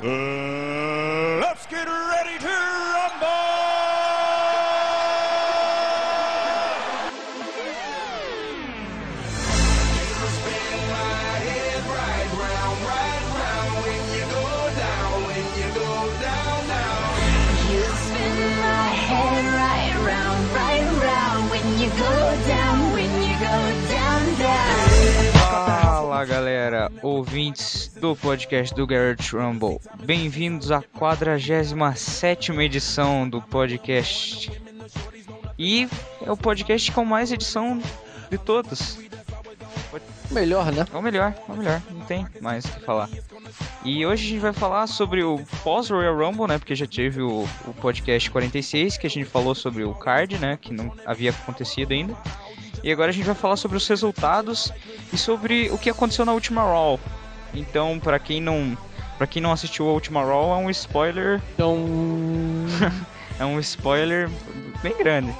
嗯。Do podcast do Garrett Rumble. Bem-vindos à 47 edição do podcast. E é o podcast com mais edição de todos. Melhor, né? É o melhor, é o melhor, não tem mais o que falar. E hoje a gente vai falar sobre o pós-Royal Rumble, né? Porque já teve o, o podcast 46, que a gente falou sobre o card, né? Que não havia acontecido ainda. E agora a gente vai falar sobre os resultados e sobre o que aconteceu na última Raw. Então, pra quem não, para quem não assistiu a última Raw, é um spoiler, Então. é um spoiler bem grande.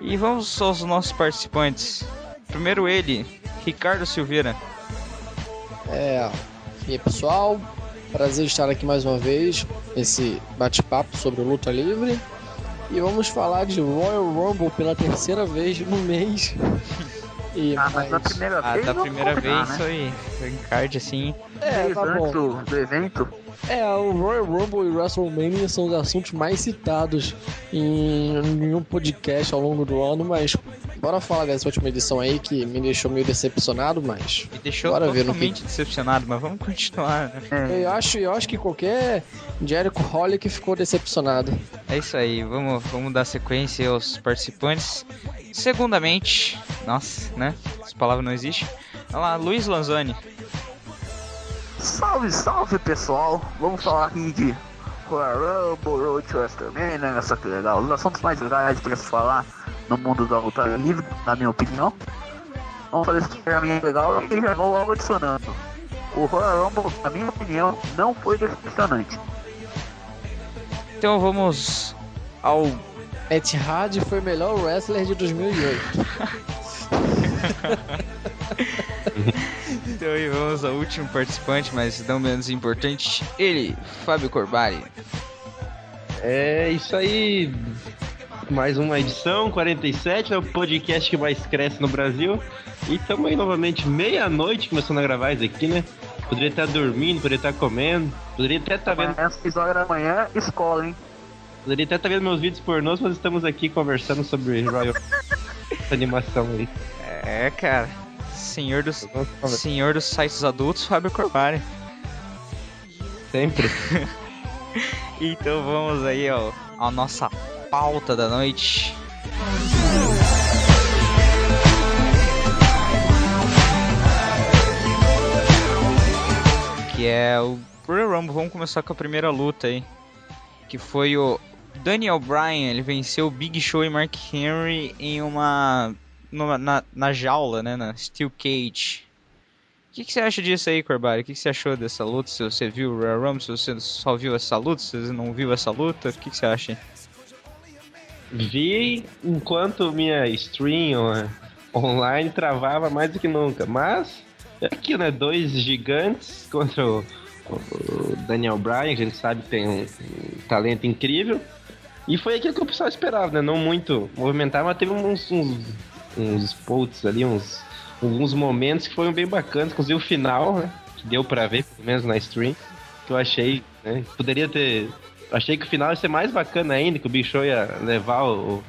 E vamos aos nossos participantes. Primeiro ele, Ricardo Silveira. É. E aí, pessoal? Prazer estar aqui mais uma vez nesse bate-papo sobre o luta livre. E vamos falar de Royal Rumble pela terceira vez no mês. E, Ah, mas na primeira Ah, vez. da primeira combinar, vez, isso aí. Foi em card assim. É, tá antes bom. do, do evento. É, o Royal Rumble e WrestleMania são os assuntos mais citados em, em um podcast ao longo do ano, mas bora falar dessa última edição aí que me deixou meio decepcionado, mas Me deixou Bora ver no totalmente decepcionado, mas vamos continuar. né? eu acho, eu acho que qualquer Jericho Hollick ficou decepcionado. É isso aí, vamos, vamos dar sequência aos participantes. Segundamente, nossa, né? Essa palavra não existe. Olha lá, Luiz Lanzoni. Salve, salve pessoal! Vamos falar aqui de Royal Rumble, Road to WrestleMania, né? Essa que legal. Os assuntos mais legais pra se falar no mundo da luta livre, na minha opinião. Vamos fazer isso que pra mim é legal e já vou logo adicionando. O Royal Rumble, na minha opinião, não foi decepcionante. Então vamos ao. Etihad foi o melhor wrestler de 2008. Então aí vamos ao último participante, mas não menos importante. Ele, Fábio Corbari. É isso aí. Mais uma edição, 47, é o podcast que mais cresce no Brasil. E estamos aí novamente, meia-noite, começando a gravar isso aqui, né? Poderia estar dormindo, poderia estar comendo, poderia até estar vendo, Amanhã, às 6 horas da manhã, escola, hein? poderia até estar vendo meus vídeos pornôs, mas estamos aqui conversando sobre Royal essa animação aí. É, cara. Senhor dos, senhor dos sites adultos, Fábio Corbari. sempre. Então vamos aí ó, à nossa pauta da noite. Que é o Royal Rumble. Vamos começar com a primeira luta aí. Que foi o Daniel Bryan. Ele venceu o Big Show e Mark Henry em uma. Numa- na, na jaula, né? Na Steel Cage. O que, que você acha disso aí, Corbari? O que, que você achou dessa luta? Se você viu o Royal Rumble, se você só viu essa luta, se você não viu essa luta, o que, que você acha? Vi enquanto minha stream online travava mais do que nunca. Mas é aqui, né? Dois gigantes contra o, o Daniel Bryan, que a gente sabe que tem um, um talento incrível. E foi aquilo que o pessoal esperava, né? Não muito movimentar, mas teve uns, uns, uns spots ali, uns alguns momentos que foram bem bacanas, inclusive o final, né? Que deu pra ver, pelo menos na stream. Que eu achei, né? Poderia ter Achei que o final ia ser mais bacana ainda, que o Big Show ia levar o,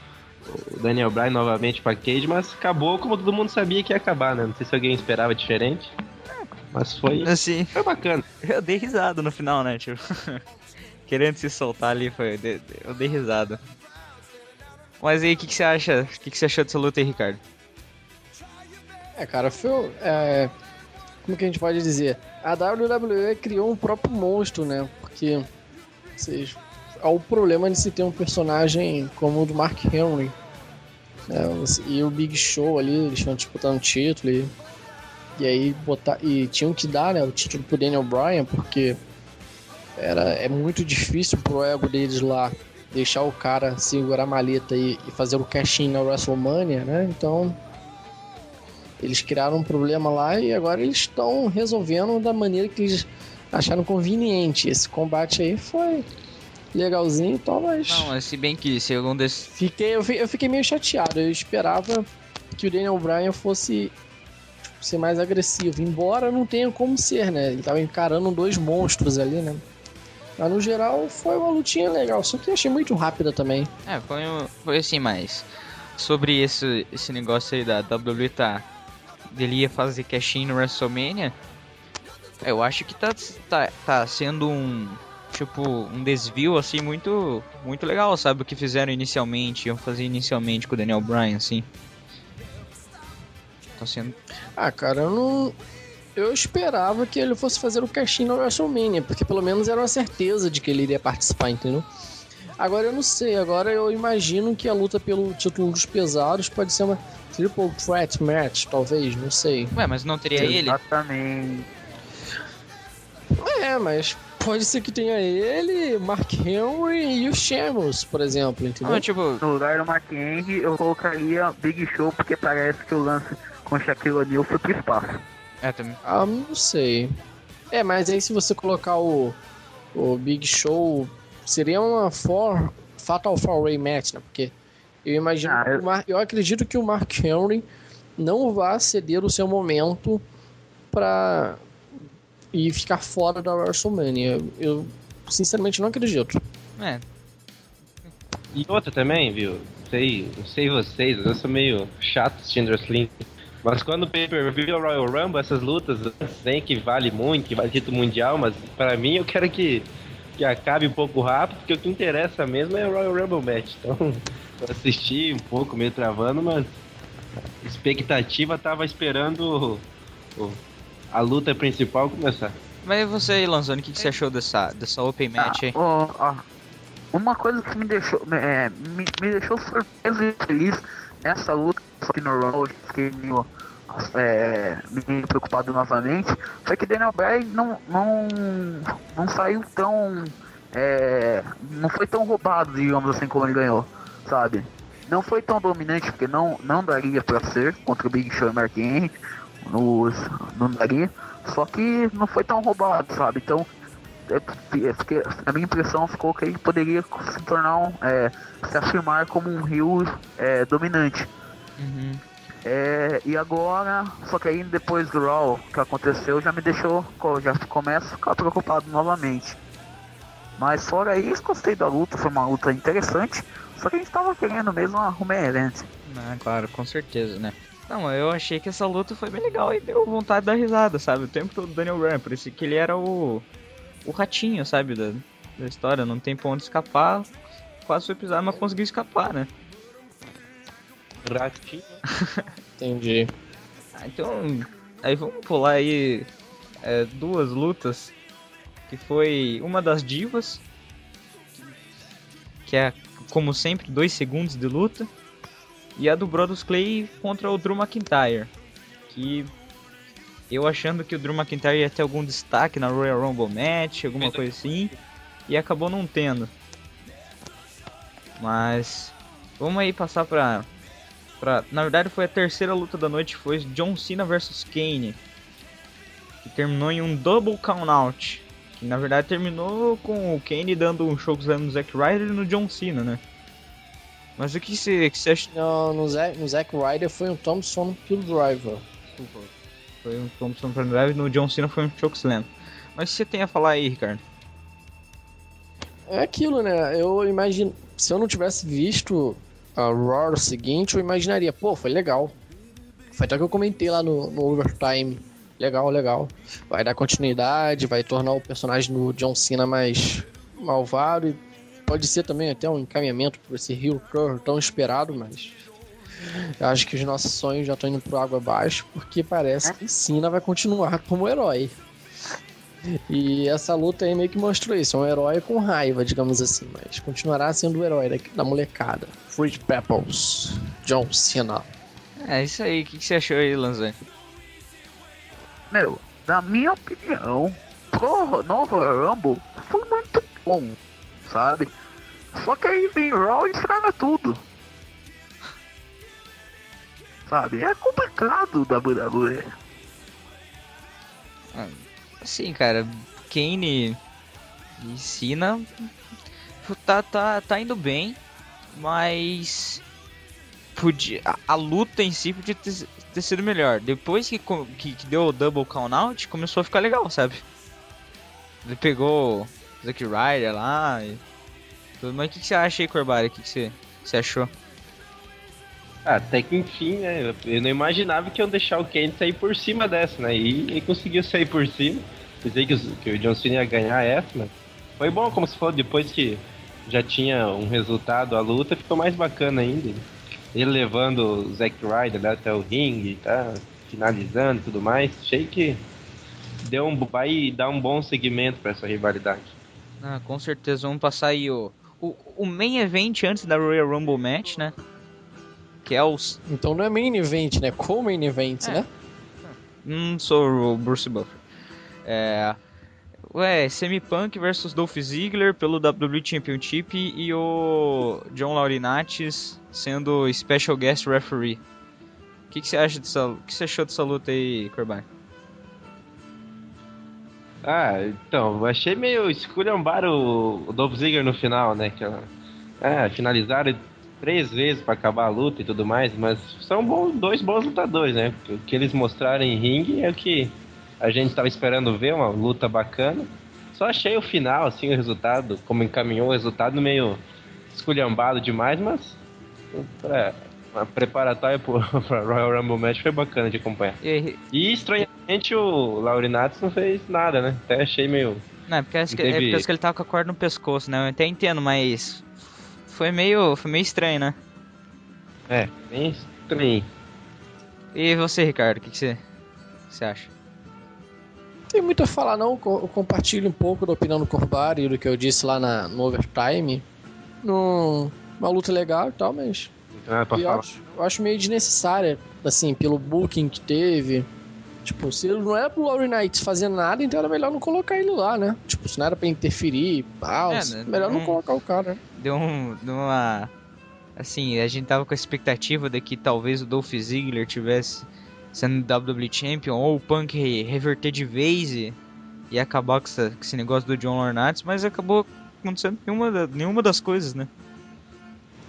o Daniel Bryan novamente pra Cage, mas acabou como todo mundo sabia que ia acabar, né? Não sei se alguém esperava diferente. Mas foi, Assim, foi bacana. eu dei risada no final, né? Tipo, querendo se soltar ali, foi, eu dei- eu dei risada. Mas aí, o que, que você acha? O que, que você achou dessa luta aí, Ricardo? É, cara, foi. É, como que a gente pode dizer? A WWE criou um próprio monstro, né? Porque. Vocês, há o problema de se ter um personagem como o do Mark Henry. né? e o Big Show ali, eles estão disputando título. E, e aí botar. E tinham que dar né, o título pro Daniel Bryan, porque era, é muito difícil pro ego deles lá deixar o cara segurar a maleta e, e fazer o cash-in na WrestleMania, né? Então eeles criaram um problema lá e agora eles estão resolvendo da maneira que eles acharam conveniente. Esse combate aí foi legalzinho e tal, mas. Não, mas se bem que segundo esse. Fiquei, eu, eu fiquei meio chateado. Eu esperava que o Daniel Bryan fosse ser mais agressivo. Embora não tenha como ser, né? Ele tava encarando dois monstros ali, né? Mas no geral foi uma lutinha legal. Só que eu achei muito rápida também. É, foi, um- foi assim, mas. Sobre esse, esse negócio aí da WWE tá. Dele ia fazer cash-in no WrestleMania. Eu acho que tá, tá, tá sendo um. Tipo, um desvio assim muito. Muito legal, sabe? O que fizeram inicialmente. Iam fazer inicialmente com o Daniel Bryan, assim. Tá sendo. Ah, cara, eu não. Eu esperava que ele fosse fazer o casting na WrestleMania, porque pelo menos era uma certeza de que ele iria participar, entendeu? Agora eu não sei, agora eu imagino que a luta pelo título dos pesados pode ser uma Triple Threat Match, talvez, não sei. Ué, mas não teria ele? Exatamente. É, mas pode ser que tenha ele, Mark Henry e o Sheamus, por exemplo, entendeu? Não, tipo. No lugar do Mark Henry, eu colocaria Big Show, porque parece que o lance com Shaquille O'Neal foi pro espaço. É, também. Ah, não sei. É, mas aí se você colocar o, o Big Show, seria uma for, Fatal Four Way Match, né? Porque eu imagino, Ah, que eu- Mar- eu acredito que o Mark Henry não vai ceder o seu momento pra e ficar fora da WrestleMania. Eu sinceramente não acredito. É, E outra também, viu? Sei, não sei vocês, eu sou meio chato assistindo wrestling. Mas quando o pay-per-view é o Royal Rumble, essas lutas, nem que vale muito, que vale título mundial, mas pra mim eu quero que, que acabe um pouco rápido, porque o que interessa mesmo é o Royal Rumble match. Então, eu assisti um pouco, meio travando, mas a expectativa tava esperando o- o- a luta principal começar. Mas e você aí, Lanzoni, o que, que você achou dessa, dessa Open Match aí? Ah, ó, ó, uma coisa que me deixou, é, me, me deixou surpreso e feliz nessa luta no Raw, fiquei meio, é, meio preocupado novamente, foi que Daniel Bryan não, não, não saiu tão. é, não foi tão roubado, digamos assim, como ele ganhou, sabe? Não foi tão dominante, porque não, não daria pra ser contra o Big Show e Mark Henry, nos, não daria. Só que não foi tão roubado, sabe? Então, é, é a minha impressão ficou que ele poderia se tornar um, é, se afirmar como um rio é, dominante. Uhum. É, e agora, só que aí depois do Raw que aconteceu já me deixou, já começo a ficar preocupado novamente. Mas fora isso, gostei da luta, foi uma luta interessante. Só que a gente tava querendo mesmo uma Rumble Event. Ah, claro, com certeza, né? Não, eu achei que essa luta foi bem legal e deu vontade de dar risada, sabe? O tempo todo do Daniel Bryan, por isso que ele era o, o ratinho, sabe? Da, da história, não tem pra onde escapar. Quase foi pisar, mas conseguiu escapar, né? Ratinho. Entendi. Ah, então, aí vamos pular aí é, duas lutas, que foi uma das divas, que é, como sempre, dois segundos de luta, e a do Brodus Clay contra o Drew McIntyre, que eu achando que o Drew McIntyre ia ter algum destaque na Royal Rumble Match, alguma coisa assim, e acabou não tendo. Mas, vamos aí passar pra pra- na verdade foi a terceira luta da noite, foi John Cena versus Kane. Que terminou em um double count out. Que na verdade terminou com o Kane dando um chokeslam no Zack Ryder e no John Cena, né? Mas o que você acha? Não, no Zack, no Zack Ryder foi um Thompson Pill Driver. Foi um Thompson Prime Drive e no John Cena foi um chokeslam. Mas o que você tem a falar aí, Ricardo? É aquilo, né? Eu imagino. Se eu não tivesse visto a Raw seguinte, eu imaginaria, pô, foi legal. Foi até que eu comentei lá no, no Overtime. Legal, legal. Vai dar continuidade, vai tornar o personagem do John Cena mais malvado. E pode ser também até um encaminhamento por esse Rio Turn tão esperado, mas. Eu acho que os nossos sonhos já estão indo pro água abaixo, porque parece que Cena vai continuar como herói. E essa luta aí meio que mostrou isso. É um herói com raiva, digamos assim. Mas continuará sendo o herói da, da molecada. Fruit Peppers. John Cena. É isso aí, o que que você achou aí, Lanzani? Meu, na minha opinião, pro, no Royal Rumble foi muito bom, sabe? Só que aí vem Raw e estraga tudo. Sabe? É complicado o WWE. Assim, cara, Kane e Cena tá, tá, tá indo bem, mas podia, a, a luta em si podia ter, ter sido melhor. Depois que, que, que deu o double count out, começou a ficar legal, sabe? Ele pegou Zack Ryder lá e tudo. Mas o que, que você acha aí, Corbari? O que, que você, você achou? Ah, até que enfim, né? Eu- não imaginava que iam deixar o Kane sair por cima dessa, né? E conseguiu sair por cima. Pensei que, que o John Cena ia ganhar essa, mas foi bom, como se falou, depois que já tinha um resultado a luta, ficou mais bacana ainda. Ele levando o Zack Ryder lá até o ringue, tá? Finalizando e tudo mais. Achei que deu um, vai dar um bom segmento pra essa rivalidade. Ah, com certeza, vamos passar aí o, o, o main event antes da Royal Rumble match, né? Que é. Então não é main event, né? Co-main event, É. né? Não sou o Bruce Buffer. É. Ué, Semi Punk versus Dolph Ziggler pelo WWE Championship e o John Laurinaitis sendo Special Guest Referee. O que, que você acha dessa, o que você achou dessa luta aí, Corbin? Ah, então, achei meio esculhambar o, o Dolph Ziggler no final, né? Que, ah, finalizaram três vezes pra acabar a luta e tudo mais, mas são bons, dois bons lutadores, né? O que eles mostraram em ringue é o que a gente tava esperando ver, uma luta bacana. Só achei o final, assim, o resultado, como encaminhou o resultado, meio esculhambado demais, mas pra, uma preparatória pro, pra Royal Rumble Match foi bacana de acompanhar. E, E estranhamente o Laurinatos não fez nada, né? Até achei meio. não, é porque, acho que, é Teve- porque acho que ele tava com a corda no pescoço, né? Eu até entendo, mas. Foi meio, foi meio estranho, né? É, bem estranho. E você, Ricardo, o que, que você, você acha? Não tem muito a falar, não. Eu compartilho um pouco da opinião do Corbari e do que eu disse lá na, no Overtime. Num, uma luta legal e tal, mas é pra E eu acho, eu acho meio desnecessária, assim, pelo booking que teve. Tipo, se ele não era pro Laurie Knight fazer nada, então era melhor não colocar ele lá, né? Tipo, se não era pra interferir, pau, É, né, melhor não não- colocar o cara, né? deu, um, deu uma. Assim, a gente tava com a expectativa de que talvez o Dolph Ziggler tivesse sendo WWE Champion ou o Punk re- reverter de vez e, e acabar com, essa- com esse negócio do John Laurinaitis, mas acabou acontecendo nenhuma, da- nenhuma das coisas, né?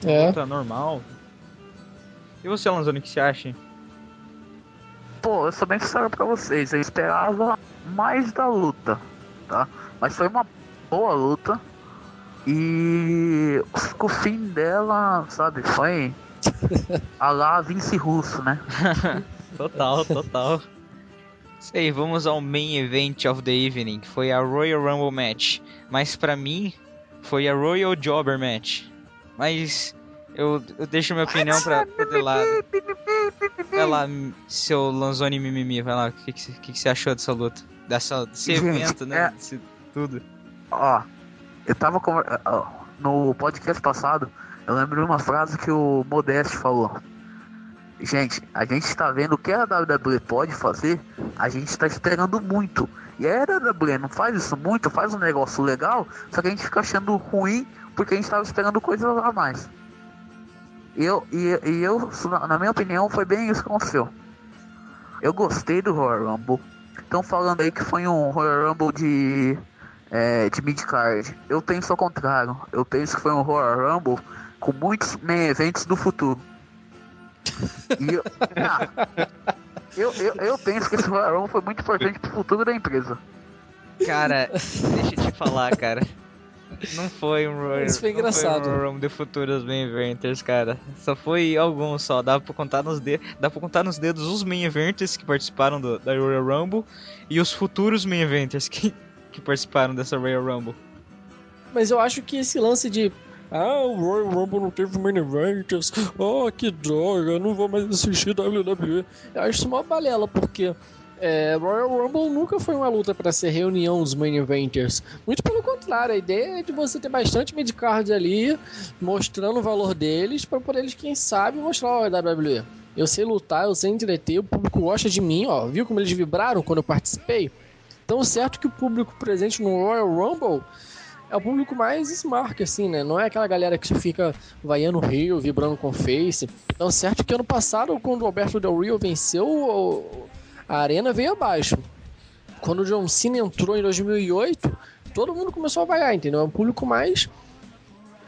É. Luta normal. E você, Lanzoni, o que você acha? Pô, eu sou bem sincero pra vocês, eu esperava mais da luta, tá? Mas foi uma boa luta. E o fim dela, sabe, foi a lá Vince Russo, né? Total, total. Aí, vamos ao main event of the evening, que foi a Royal Rumble match. Mas pra mim, foi a Royal Jobber match. Mas eu, eu deixo minha opinião pra, pra de lado. Vai lá, seu Lanzoni Mimimi, vai lá, o que, que, que, que você achou dessa luta? Dessa, desse Gente, evento, né? é- Desse tudo. Ó, eu tava com, no podcast passado, eu lembro de uma frase que o Modeste falou. Gente, a gente tá vendo o que a WWE pode fazer, a gente tá esperando muito. E a WWE não faz isso muito, faz um negócio legal, só que a gente fica achando ruim porque a gente tava esperando coisas a mais. Eu, e, e eu, na- minha opinião, foi bem isso que aconteceu. Eu gostei do Royal Rumble. Estão falando aí que foi um Royal Rumble de é, de mid-card. Eu penso ao contrário. Eu penso que foi um Royal Rumble com muitos main events do futuro. E eu, ah, eu, eu, eu penso que esse Royal Rumble foi muito importante pro futuro da empresa. Cara, deixa eu te falar, cara. Não foi um Royal Isso foi engraçado. Foi um Royal Rumble de futuros main eventers, cara. Só foi alguns só. Dá pra contar nos dedos. Dá pra contar nos dedos os main eventers que participaram do, da Royal Rumble e os futuros main eventers que, que participaram dessa Royal Rumble. Mas eu acho que esse lance de. Ah, o Royal Rumble não teve main events. Oh, que droga, eu não vou mais assistir WWE. Eu acho isso uma balela, porque é, Royal Rumble nunca foi uma luta pra ser reunião dos main eventers. Muito pelo contrário, a ideia é de você ter bastante midcard ali, mostrando o valor deles, pra poder eles, quem sabe, mostrar ó, WWE. Eu sei lutar, eu sei entreter, o público gosta de mim, ó. Viu como eles vibraram quando eu participei? Tão certo que o público presente no Royal Rumble é o público mais smart, assim, né? Não é aquela galera que fica vaiando o Rio, vibrando com o Face. Então, certo que ano passado, quando o Alberto Del Rio venceu, o- a arena veio abaixo. quando o John Cena entrou em 2008, todo mundo começou a vaiar, entendeu? É um público mais.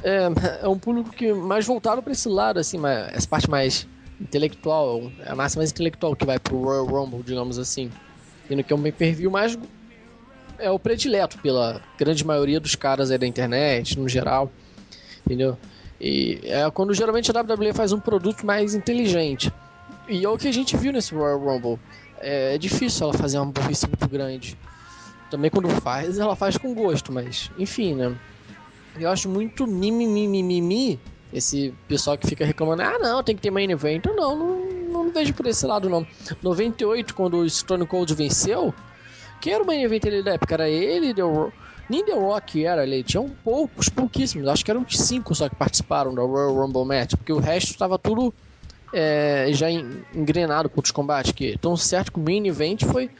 É, é um público que mais voltado para esse lado, assim, mais, essa parte mais intelectual, a massa mais intelectual que vai pro Royal Rumble, digamos assim. Sendo que é um pay-per-view mais. É o predileto pela grande maioria dos caras aí da internet, no geral. Entendeu? E é quando geralmente a WWE faz um produto mais inteligente. E é o que a gente viu nesse Royal Rumble. É, é difícil ela fazer uma burrice muito grande. Também quando faz, ela faz com gosto, mas enfim, né? Eu acho muito mimimi, esse pessoal que fica reclamando, ah não, tem que ter main event. Não, não, não vejo por esse lado não. 98, quando o Stone Cold venceu, quem era o main event da época? Era ele, deu nem The Rock era ali, tinham poucos, pouquíssimos, acho que eram cinco só que participaram da Royal Rumble Match, porque o resto estava tudo é, já engrenado com os combates, que tão certo que o main event foi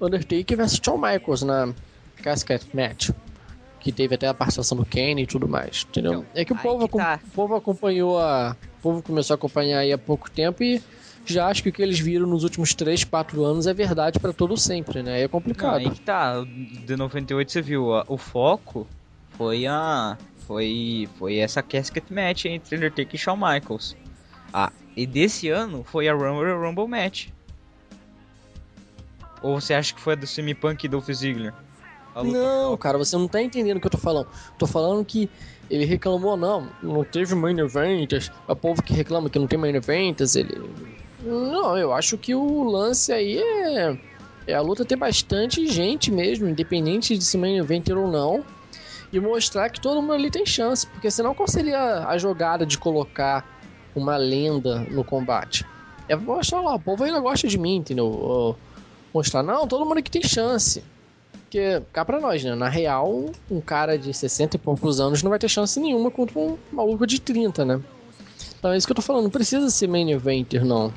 Undertaker vs Shawn Michaels na Casket Match, que teve até a participação do Kane e tudo mais, entendeu? Então, é que o povo, que tá. o povo acompanhou a... O povo começou a acompanhar aí há pouco tempo e já acho que o que eles viram nos últimos 3, 4 anos é verdade para todo sempre, né? É complicado. Não, aí que tá, de 98 você viu, o foco foi a foi foi essa casket match entre Undertaker e Shawn Michaels. Ah, e desse ano foi a Rumble Rumble match. Ou você acha que foi a do Semi Punk e Dolph Ziggler? Não, cara, você não tá entendendo o que eu tô falando. Tô falando que ele reclamou, não, não teve main events. O povo que reclama que não tem main events, ele não, eu acho que o lance aí é, é a luta ter bastante gente mesmo, independente de se main eventer ou não, e mostrar que todo mundo ali tem chance, porque senão qual seria a jogada de colocar uma lenda no combate? É mostrar lá, o povo ainda gosta de mim, entendeu? Mostrar, não, todo mundo aqui tem chance. Porque, cá pra nós, né? Na real, um cara de 60 e poucos anos não vai ter chance nenhuma contra um maluco de 30, né? Então é isso que eu tô falando, não precisa ser main eventer, não.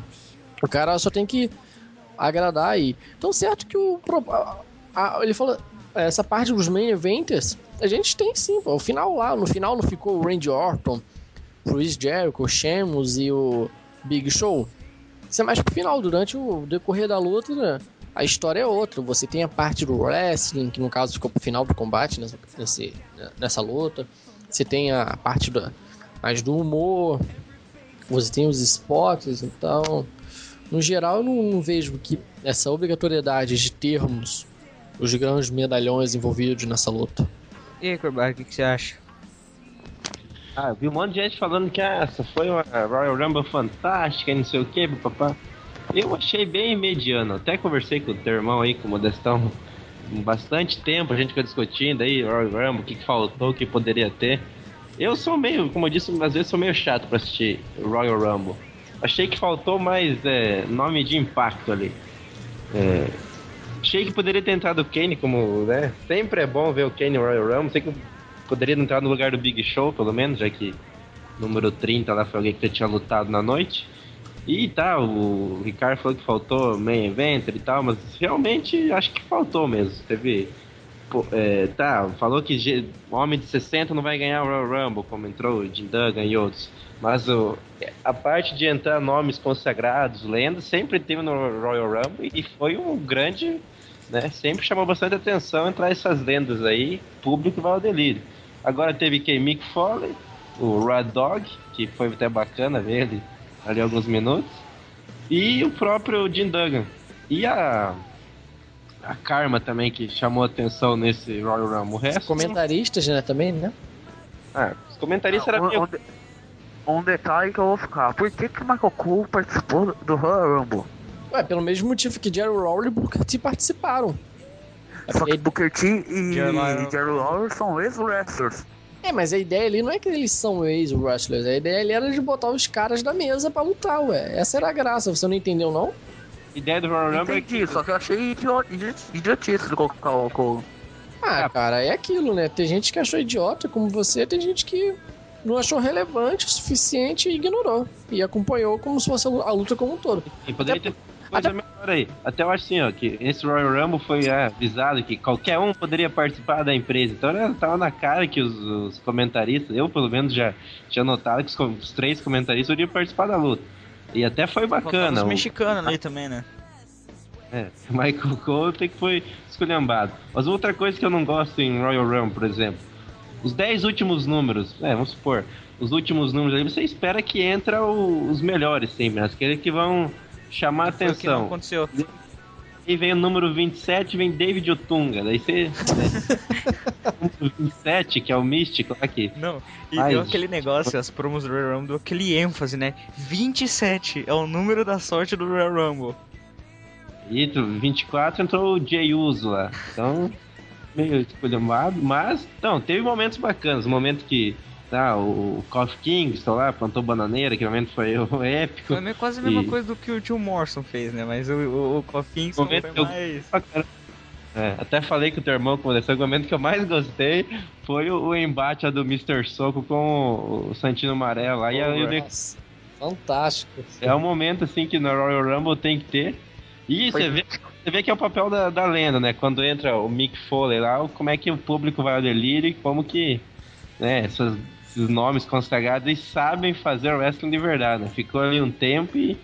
O cara só tem que agradar aí. Então, certo que o. A, a, ele falou. Essa parte dos main eventers, a gente tem sim. Pô. O final lá, no final não ficou o Randy Orton, Chris Jericho, o Sheamus e o Big Show. Isso é mais pro final, durante o decorrer da luta, né? a história é outra. Você tem a parte do wrestling, que no caso ficou pro final do combate nessa, nesse, nessa luta. Você tem a parte do, mais do humor. Você tem os spots, então no geral, eu não, não vejo que essa obrigatoriedade de termos os grandes medalhões envolvidos nessa luta. E aí, Corbar, o que, que, você acha? Ah, vi um monte de gente falando que ah, essa foi uma Royal Rumble fantástica, não sei o que, papá. Eu achei bem mediano. Até conversei com o teu irmão aí, com o Modestão, bastante tempo a gente ficou discutindo aí, Royal Rumble, o que, que faltou, o que poderia ter. Eu sou meio, como eu disse, às vezes sou meio chato pra assistir Royal Rumble. Achei que faltou mais é, nome de impacto ali. É, achei que poderia ter entrado o Kane como, né? Sempre é bom ver o Kane Royal Rumble. Sei que poderia entrar no lugar do Big Show, pelo menos, já que número 30 lá foi alguém que tinha lutado na noite. E tá, o Ricardo falou que faltou main event e tal, mas realmente acho que faltou mesmo. Teve. Pô, é, tá, falou que homem de 60 não vai ganhar o Royal Rumble, como entrou o Jim Duggan e outros. Mas o, a parte de entrar nomes consagrados, lendas, sempre teve no Royal Rumble e foi um grande, né? Sempre chamou bastante atenção entrar essas lendas aí, público vai ao delírio. Agora teve quem Mick Foley, o Rad Dog, que foi até bacana ver ele ali alguns minutos, e o próprio Jim Duggan. E a a Karma também que chamou atenção nesse Royal Rumble. O resto, comentaristas, né, também, né? Ah, os comentaristas ah, eram meio um detalhe que eu vou ficar. Por que, que o Michael Cole participou do Royal Rumble? Ué, pelo mesmo motivo que Jerry Lawler e Booker T participaram. Só que Booker T e Jerry Lawler são ex-wrestlers. É, mas a ideia ali não é que eles são ex-wrestlers. A ideia ali era de botar os caras da mesa pra lutar, ué. Essa era a graça. Você não entendeu, não? A ideia do Royal Rumble é Entendi, é que... só que eu achei idiotice de colocar o Cole. Ah, cara, é aquilo, né? Tem gente que achou idiota como você, tem gente que não achou relevante o suficiente e ignorou. E acompanhou como se fosse a luta como um todo. E poderia até, ter coisa até... melhor aí. Até eu acho assim, ó, que esse Royal Rumble foi é, avisado que qualquer um poderia participar da empresa. Então né, tava na cara que os, os, comentaristas, eu pelo menos já tinha notado que os, os três comentaristas iriam participar da luta. E até foi bacana. Os mexicanos ali também, né? É, Michael Cole tem que foi esculhambado. Mas outra coisa que eu não gosto em Royal Rumble, por exemplo, os 10 últimos números, é, vamos supor, os últimos números aí, você espera que entra o- os melhores sempre, né? aqueles que vão chamar Foi o que não atenção. aconteceu. E vem o número 27, vem David Otunga. Daí você. o número 27, que é o místico aqui. Não, e Ai, deu aquele negócio, as promos do Royal Rumble, deu aquele ênfase, né? 27 é o número da sorte do Royal Rumble. E do 24 entrou o Jay Uso lá. Então, meio esculhambado. Mas, não, teve momentos bacanas. O momento que tá, o Kof Kingston lá plantou bananeira, que momento foi o épico. Foi meio- quase a mesma E- coisa do que o Tio Morrison fez, né? Mas o, o, o Kofi Kingston foi que eu- mais... É, até falei com o teu irmão que aconteceu. O momento que eu mais gostei foi o, o embate do Mr. Soco com o Santino Amarelo lá. E aí eu fantástico. É um momento assim que no Royal Rumble tem que ter. E Foi- você vê, você vê que é o papel da, da lenda, né? Quando entra o Mick Foley lá, como é que o público vai ao delírio e como que né, essas- esses nomes consagrados eles sabem fazer wrestling de verdade, né? Ficou ali um tempo e,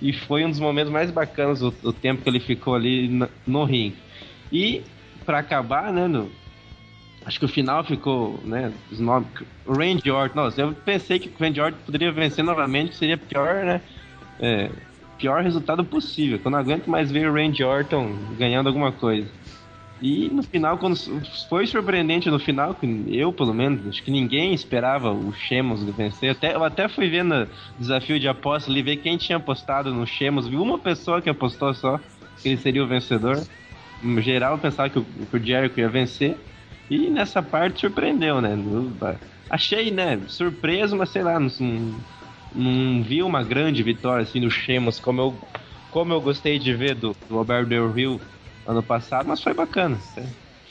e foi um dos momentos mais bacanas o, o tempo que ele ficou ali no, no ringue. E pra acabar, né, no, acho que o final ficou, né, os nomes, o Randy Orton, nossa, eu pensei que o Randy Orton poderia vencer novamente, seria pior, né, é, pior resultado possível, que eu não aguento mais ver o Randy Orton ganhando alguma coisa. E no final, quando foi surpreendente no final, que eu pelo menos, acho que ninguém esperava o Shemos vencer. Até, eu até fui vendo o desafio de aposta ali, ver quem tinha apostado no Shemos. Vi uma pessoa que apostou só que ele seria o vencedor. No geral, eu pensava que o, que o Jericho ia vencer. E nessa parte surpreendeu, né? Eu, achei, né? Surpreso, mas sei lá, não, não, vi uma grande vitória assim do Shemos como eu, como eu gostei de ver do, do Alberto Del Rio ano passado, mas foi bacana.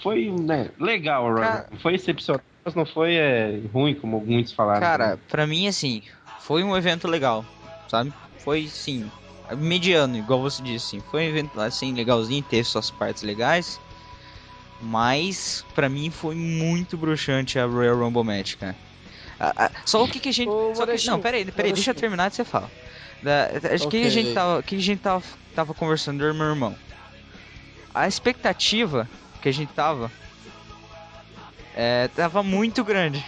Foi, né, legal, Cara- Royal. Foi excepcional, mas não foi é, ruim, como muitos falaram. Cara, pra mim, assim, foi um evento legal, sabe? Foi, sim, mediano, igual você disse, sim. Foi um evento, assim, legalzinho, teve suas partes legais. Mas, pra mim, foi muito bruxante a Royal Rumble Match, cara. Ah, ah, só o que, que a gente. Ô, só que- não, peraí, peraí, deixa eu terminar de você falar. Da, acho que a gente tava. que a gente tava, tava conversando, eu e meu irmão. A expectativa que a gente tava. É, tava muito grande.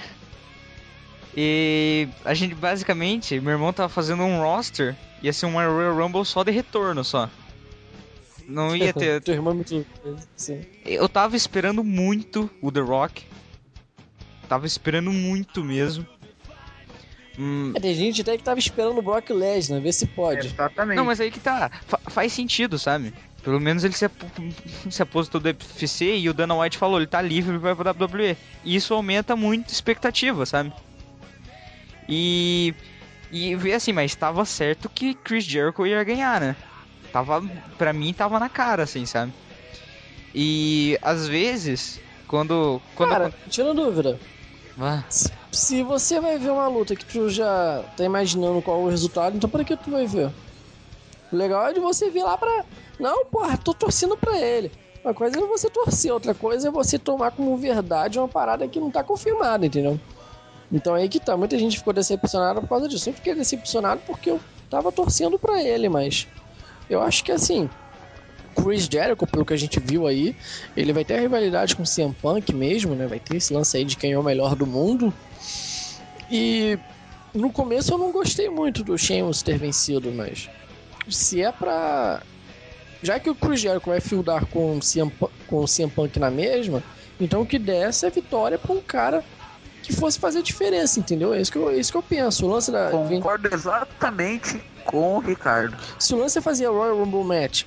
E a gente basicamente, meu irmão tava fazendo um roster, ia ser uma Royal Rumble só de retorno só. Não ia ter. Teu irmão é muito. Sim. Eu tava esperando muito o The Rock. Tava esperando muito mesmo. Hum, É, tem gente até que tava esperando o Brock Lesnar, ver se pode. Exatamente. não, mas aí que tá. Fa- faz sentido, sabe? Pelo menos ele se, ap se aposentou do UFC e o Dana White falou, ele tá livre pra WWE. E isso aumenta muito a expectativa, sabe? E. E assim, mas tava certo que Chris Jericho ia ganhar, né? Tava. Pra mim tava na cara, assim, sabe? E às vezes, quando. quando Cara, tira dúvida. Ah, Se- você vai ver uma luta que tu já tá imaginando qual é o resultado, então pra que tu vai ver? O legal é de você ver lá pra. Não, porra, tô torcendo pra ele. Uma coisa é você torcer, outra coisa é você tomar como verdade uma parada que não tá confirmada, entendeu? Então aí que tá, muita gente ficou decepcionada por causa disso. Eu fiquei decepcionado porque eu tava torcendo pra ele, mas eu acho que assim, Chris Jericho, pelo que a gente viu aí, ele vai ter a rivalidade com o CM Punk mesmo, né? Vai ter esse lance aí de quem é o melhor do mundo. E no começo eu não gostei muito do Sheamus ter vencido, mas se é pra. Já que o Chris Jericho vai fildar com o CM, com o CM Punk na mesma, então o que der essa é vitória pra um cara que fosse fazer diferença, entendeu? É isso que eu, é isso que eu penso. O lance da. Concordo exatamente com o Ricardo. Se o lance é fazer a Royal Rumble Match,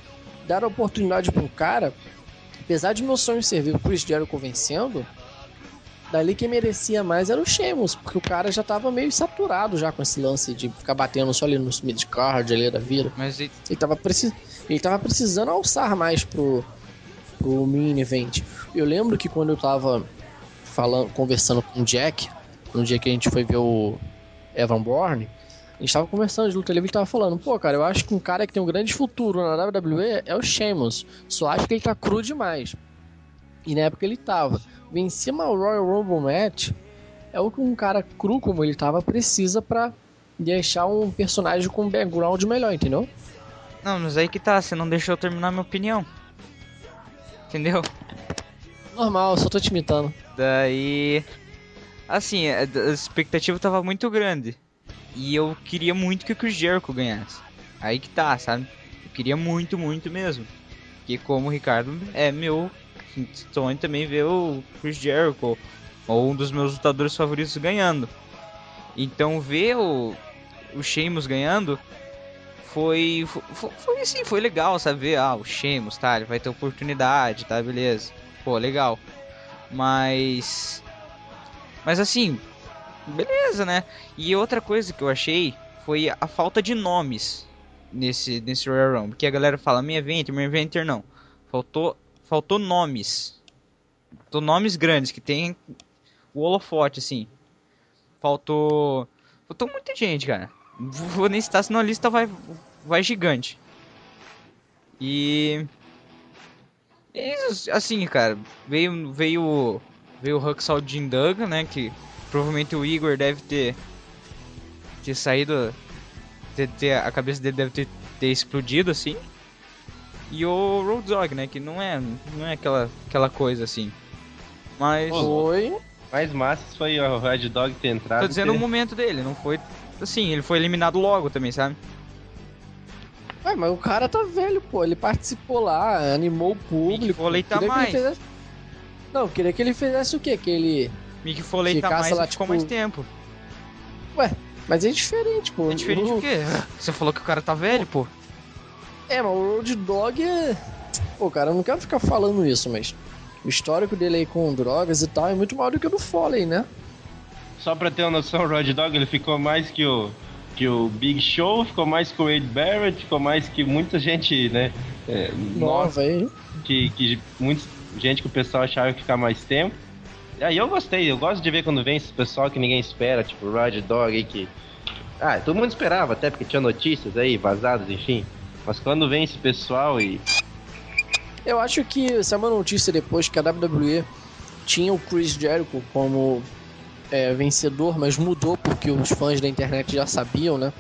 dar a oportunidade pra um cara, apesar de meu sonho ser ver o Chris Jericho vencendo, dali quem merecia mais era o Sheamus, porque o cara já tava meio saturado já com esse lance de ficar batendo só ali no mid-card ali da vida. mas e- Ele tava, preci... ele tava precisando alçar mais pro, pro main event. Eu lembro que quando eu tava falando, conversando com o Jack, no dia que a gente foi ver o Evan Bourne, a gente tava conversando de luta livre e tava falando, pô, cara, eu acho que um cara que tem um grande futuro na WWE é o Sheamus. Só acho que ele tá cru demais. E na época ele tava. Vencer uma Royal Rumble Match é o que um cara cru como ele tava precisa pra deixar um personagem com um background melhor, entendeu? Não, mas aí que tá, você não deixou eu terminar minha opinião. Entendeu? Normal, só tô te imitando. Daí. Assim, a a expectativa tava muito grande. E eu queria muito que o Chris Jericho ganhasse. Aí que tá, sabe? Eu queria muito, muito mesmo. Porque como o Ricardo é meu sonho também ver o Chris Jericho ou um dos meus lutadores favoritos ganhando. Então ver o, o Sheamus ganhando foi, foi, foi assim, foi legal, sabe? Ver, ah, o Sheamus, tá, ele vai ter oportunidade, tá, beleza. Pô, legal. Mas. Mas assim, beleza, né? E outra coisa que eu achei foi a falta de nomes nesse, nesse Royal Rumble. Que a galera fala, main eventer, main eventer, não. Faltou, faltou nomes. Faltou nomes grandes, que tem o holofote, assim. Faltou. Faltou muita gente, cara. Vou nem citar, senão a lista vai, vai gigante. E. é Assim, cara, veio, veio, veio o Huxall Jim Duggan, né? Que provavelmente o Igor deve ter, ter saído. Ter, ter- a cabeça dele deve ter, ter explodido, assim. E o Road Dogg, né? Que não é, não é aquela, aquela coisa assim. Mas. Foi. Mais massa foi o Red Dog ter entrado. Tô dizendo o ter- momento dele, não foi. Assim, ele foi eliminado logo também, sabe? Ué, mas o cara tá velho, pô. Ele participou lá, animou o público. Mick Foley tá Queria que mais. fizesse- Não, queria que ele fizesse o quê? Que ele. Mick Foley tá mais lá, e ficou tipo, mais tempo. Mas é diferente, pô. É diferente o... do quê? Você falou que o cara tá velho, pô. É, mas o Road Dog é. Pô, cara, eu não quero ficar falando isso, mas. O histórico dele aí com drogas e tal é muito maior do que o do Foley, né? Só pra ter uma noção, o Rod Dog ele ficou mais que o, que o Big Show, ficou mais que o Wade Barrett, ficou mais que muita gente, né? É, Nova aí. que, que muita gente que o pessoal achava que ficar mais tempo. E aí eu gostei, eu gosto de ver quando vem esse pessoal que ninguém espera, tipo o Rod Dog aí que. Ah, todo mundo esperava, até porque tinha notícias aí, vazadas, enfim. Mas quando vem esse pessoal e. Eu acho que saiu uma notícia depois que a WWE tinha o Chris Jericho como é, vencedor, mas mudou porque os fãs da internet já sabiam, né?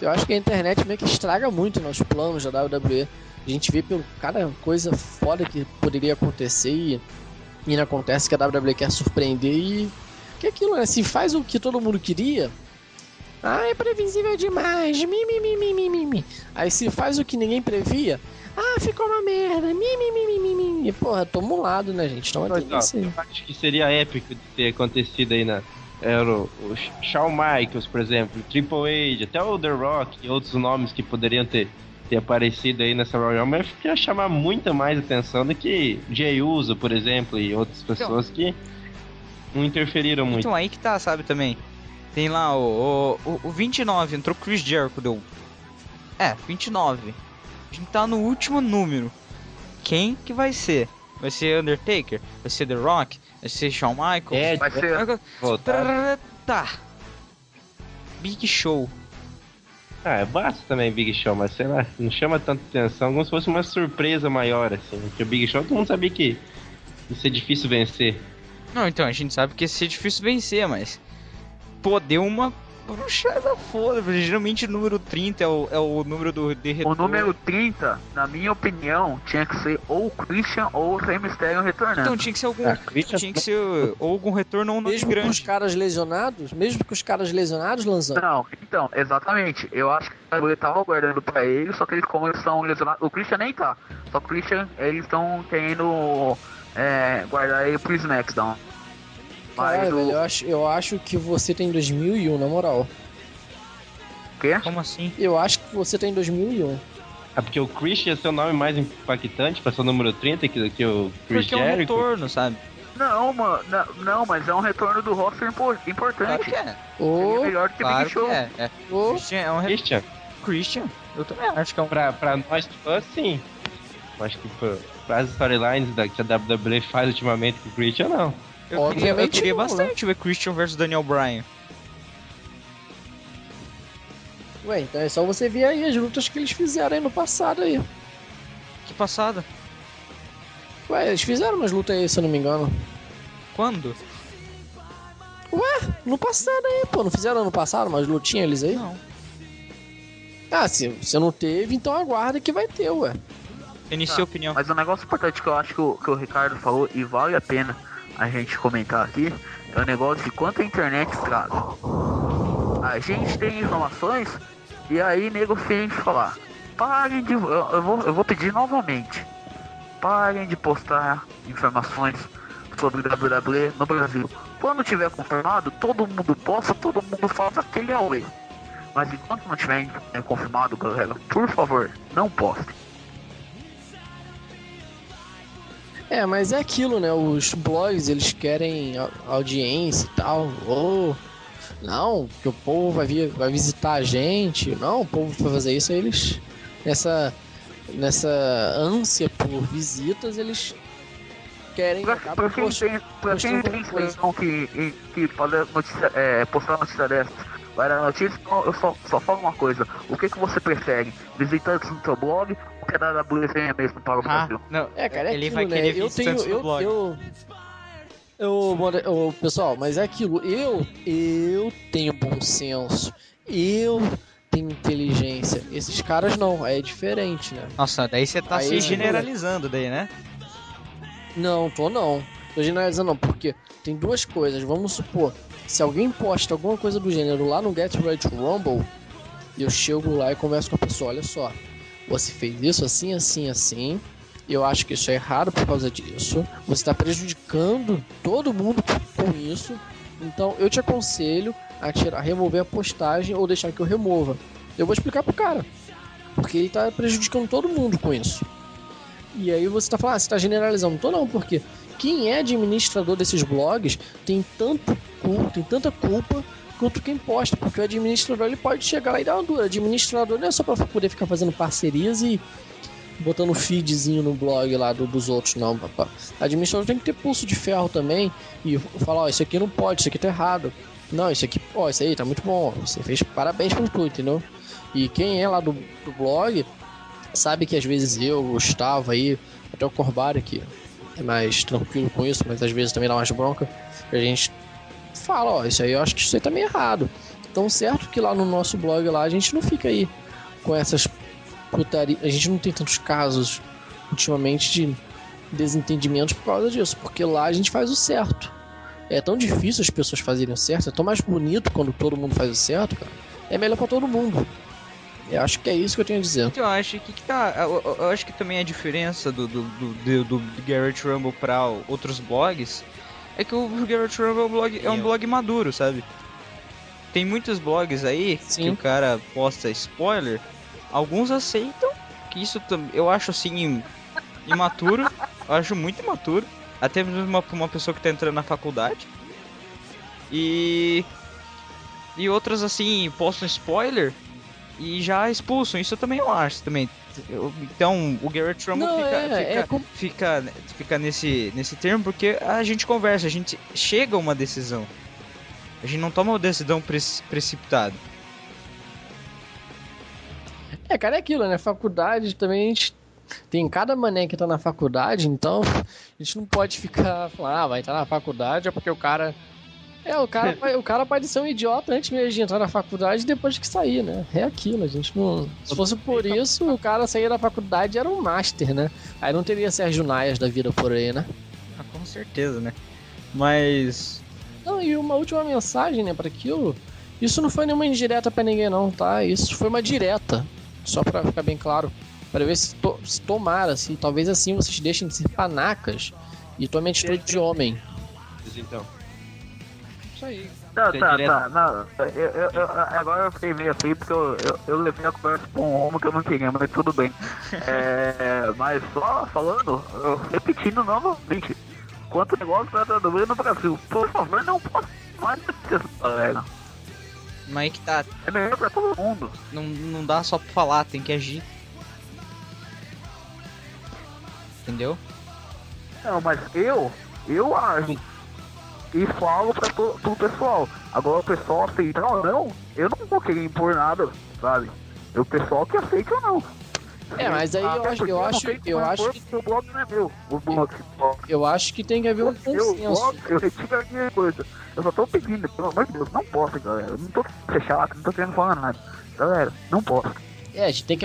Eu acho que a internet meio que estraga muito nos planos da WWE. A gente vê pelo cada coisa foda que poderia acontecer e, e não acontece que a WWE quer surpreender e que aquilo, né? Se faz o que todo mundo queria, ah, é previsível demais, mi, mi, mi, mi. Aí se faz o que ninguém previa, ah, ficou uma merda, mi, mi, mi, mi, mi. E, porra, toma um lado, né, gente? Então é Mas, eu acho que seria épico de ter acontecido aí na. Era o, o Shawn Michaels, por exemplo, Triple H, até o The Rock e outros nomes que poderiam ter, ter aparecido aí nessa Royal eu ia chamar muita mais atenção do que Jey Uso, por exemplo, e outras pessoas que não interferiram muito. Então aí que tá, sabe, também. Tem lá o, o, o 29, entrou Chris Jericho, deu. É, 29. A gente tá no último número. Quem que vai ser? Vai ser Undertaker? Vai ser The Rock? Vai ser Shawn Michaels? É, Vai ser. voltar. Tá. Big Show. Ah, é basta também Big Show, mas sei lá, não chama tanta atenção, como se fosse uma surpresa maior, assim. Porque o Big Show todo mundo sabia que ia ser difícil vencer. Não, então, a gente sabe que ia ser difícil vencer, mas. Pô, deu uma bruxada foda. Geralmente o número 30 é o, é o número do de O retorno. número 30, na minha opinião, tinha que ser ou o Christian ou o Rey Mysterio retornando. Então tinha que ser algum. Ah, Christian- tinha que ser ou algum retorno ou um Mesmo com os grande. caras lesionados, mesmo com os caras lesionados, Lanzão. Não, então, exatamente. Eu acho que WWE tava guardando pra ele, só que eles como eles estão lesionados. O Christian nem tá. Só que o Christian, eles estão querendo é, guardar ele pro SmackDown. Mas o eu acho, eu acho que você tem 2001, na moral. quê? Como assim? Eu acho que você tem 2001. Ah, porque o Christian ia ser o nome mais impactante pra ser o número 30 que, que o Chris Porque é um Jericho. retorno, sabe? Não, mano, não, não, mas é um retorno do roster impo- Claro importante. que é. Seria Ô, melhor do que Claro Big Show. que é. é. ô, Christian é um re... Christian, Christian. Eu também acho que é um. pra, pra nós fãs, sim. Eu Acho que pra, pras storylines da, que a WWE faz ultimamente com o Christian, não. Eu queria, eu Obviamente queria não, né? bastante ver Christian versus Daniel Bryan. Ué, então é só você ver aí as lutas que eles fizeram aí no passado aí. Que passada. Ué, eles fizeram umas lutas aí, se eu não me engano. Quando? No passado aí, pô. Não fizeram ano passado umas lutinhas eles aí? Não. Ah, se você não teve, então aguarda que vai ter, ué. Inicia Tá, a opinião. Mas um negócio importante que eu acho que o, que o Ricardo falou e vale a pena a gente comentar aqui é o negócio de quanto a internet traz. A gente tem informações e aí nego finge falar. Parem de. Eu, eu vou, eu vou pedir novamente. Parem de postar informações sobre WWE no Brasil. Quando tiver confirmado, todo mundo posta, todo mundo faz aquele away. Mas enquanto não tiver é, confirmado, galera, por favor, não poste. É, mas é aquilo, né? Os blogs, eles querem audiência e tal. Ou não, que o povo vai, vir, vai visitar a gente. Não, o povo vai fazer isso, aí eles nessa nessa ânsia por visitas, eles querem Pra, pra quem post- tem, pra quem tem coisa. que, que fazer notícia, é, postar notícia dessa vai dar notícia, então eu só, só falo uma coisa. O que, que você prefere? Visitantes no seu blog ou que a WWE mesmo para o Ah, Brasil? não. É, cara, é ele aquilo, vai né? querer eu tenho, visitantes no eu, blog. eu, eu, eu- pessoal, mas é aquilo. Eu, eu tenho bom senso. Eu tenho inteligência. Esses caras não. Aí é diferente, né? Nossa, daí você tá Aí se é- generalizando daí, né? Não, tô não. Tô generalizando não, porque tem duas coisas. Vamos supor, se alguém posta alguma coisa do gênero lá no Get Ready to Rumble, eu chego lá e converso com a pessoa, olha só, você fez isso assim, assim, assim. Eu acho que isso é errado por causa disso. Você está prejudicando todo mundo com isso. Então eu te aconselho a tirar, remover a postagem ou deixar que eu remova. Eu vou explicar pro cara. Porque ele tá prejudicando todo mundo com isso. E aí você tá falando, ah, você tá generalizando. Tô não, porque quem é administrador desses blogs tem tanto culpa, tem tanta culpa quanto quem posta, porque o administrador ele pode chegar lá e dar uma dura. Administrador não é só pra poder ficar fazendo parcerias e botando feedzinho no blog lá do- dos outros, não, papá. Administrador tem que ter pulso de ferro também e falar, ó, isso aqui não pode, isso aqui tá errado. Não, isso aqui, ó, isso aí tá muito bom. Você fez parabéns por tudo, entendeu? E quem é lá do, do blog sabe que às vezes eu, o Gustavo aí, até o Corbário que é mais tranquilo com isso, mas às vezes também dá mais bronca, a gente fala, ó, isso aí eu acho que isso aí tá meio errado. Então certo que lá no nosso blog lá a gente não fica aí com essas putaria, a gente não tem tantos casos ultimamente de desentendimentos por causa disso, porque lá a gente faz o certo. É tão difícil as pessoas fazerem o certo, é tão mais bonito quando todo mundo faz o certo, cara. É melhor pra todo mundo. Eu acho que é isso que eu tenho a dizer. Então, eu acho que, que tá. Eu, eu- eu acho que também a diferença do, do, do, do, do Garrett Rumble pra outros blogs é que o Garrett Rumble é um blog, é um blog maduro, sabe? Tem muitos blogs aí que Sim. o cara posta spoiler, alguns aceitam, que isso eu acho assim imaturo, eu acho muito imaturo, até mesmo uma, pra uma pessoa que tá entrando na faculdade. E e outras assim postam spoiler e já expulsam. Isso eu também eu acho também. Eu- então o Garrett Não, fica, é, fica, é com- fica, fica nesse, nesse termo porque a gente conversa, a gente chega a uma decisão. A gente não toma uma decisão preci- precipitada. É, cara, é aquilo, né? Faculdade também a gente tem cada mané que tá na faculdade, então a gente não pode ficar falando, ah, vai estar na faculdade é porque o cara. É, o cara, o cara pode ser um idiota antes mesmo de entrar na faculdade e depois que sair, né? É aquilo, a gente não. Se fosse por isso, o cara sair da faculdade era um master, né? Aí não teria Sérgio Naias da vida por aí, né? Ah, com certeza, né? Mas. Não, e uma última mensagem, né, para aquilo. Isso não foi nenhuma indireta pra ninguém, não, tá? Isso foi uma direta. Só pra ficar bem claro. Pra ver se, to se tomara, se talvez assim vocês deixem de ser panacas e tomem atitude de homem. Então. Isso aí. Não, Você é tá, direto. tá, não. Eu, eu- eu- agora eu fiquei meio assim porque eu, eu, eu levei a conversa pra um homem que eu não queria, mas tudo bem. É, mas só falando, repetindo novamente, quanto negócio trata do no Brasil, por favor, não possa mais notícias, galera. Mas aí que tá. É melhor pra todo mundo. Não, não dá só pra falar, tem que agir. Entendeu? Não, mas eu, eu acho. E falo pra to, pro pessoal. Agora o pessoal aceitar ou não, eu não vou querer impor nada, sabe? É o pessoal que aceita ou não. É, mas aí eu acho- eu acho- eu acho que- O blog não é meu. O blog. Eu acho que tem que haver um consenso. eu retiro a minha coisa. Eu só tô pedindo, pelo amor de Deus, não posso, galera. Eu não tô chato, não tô querendo falar nada. Galera, não posso. É, a gente tem que,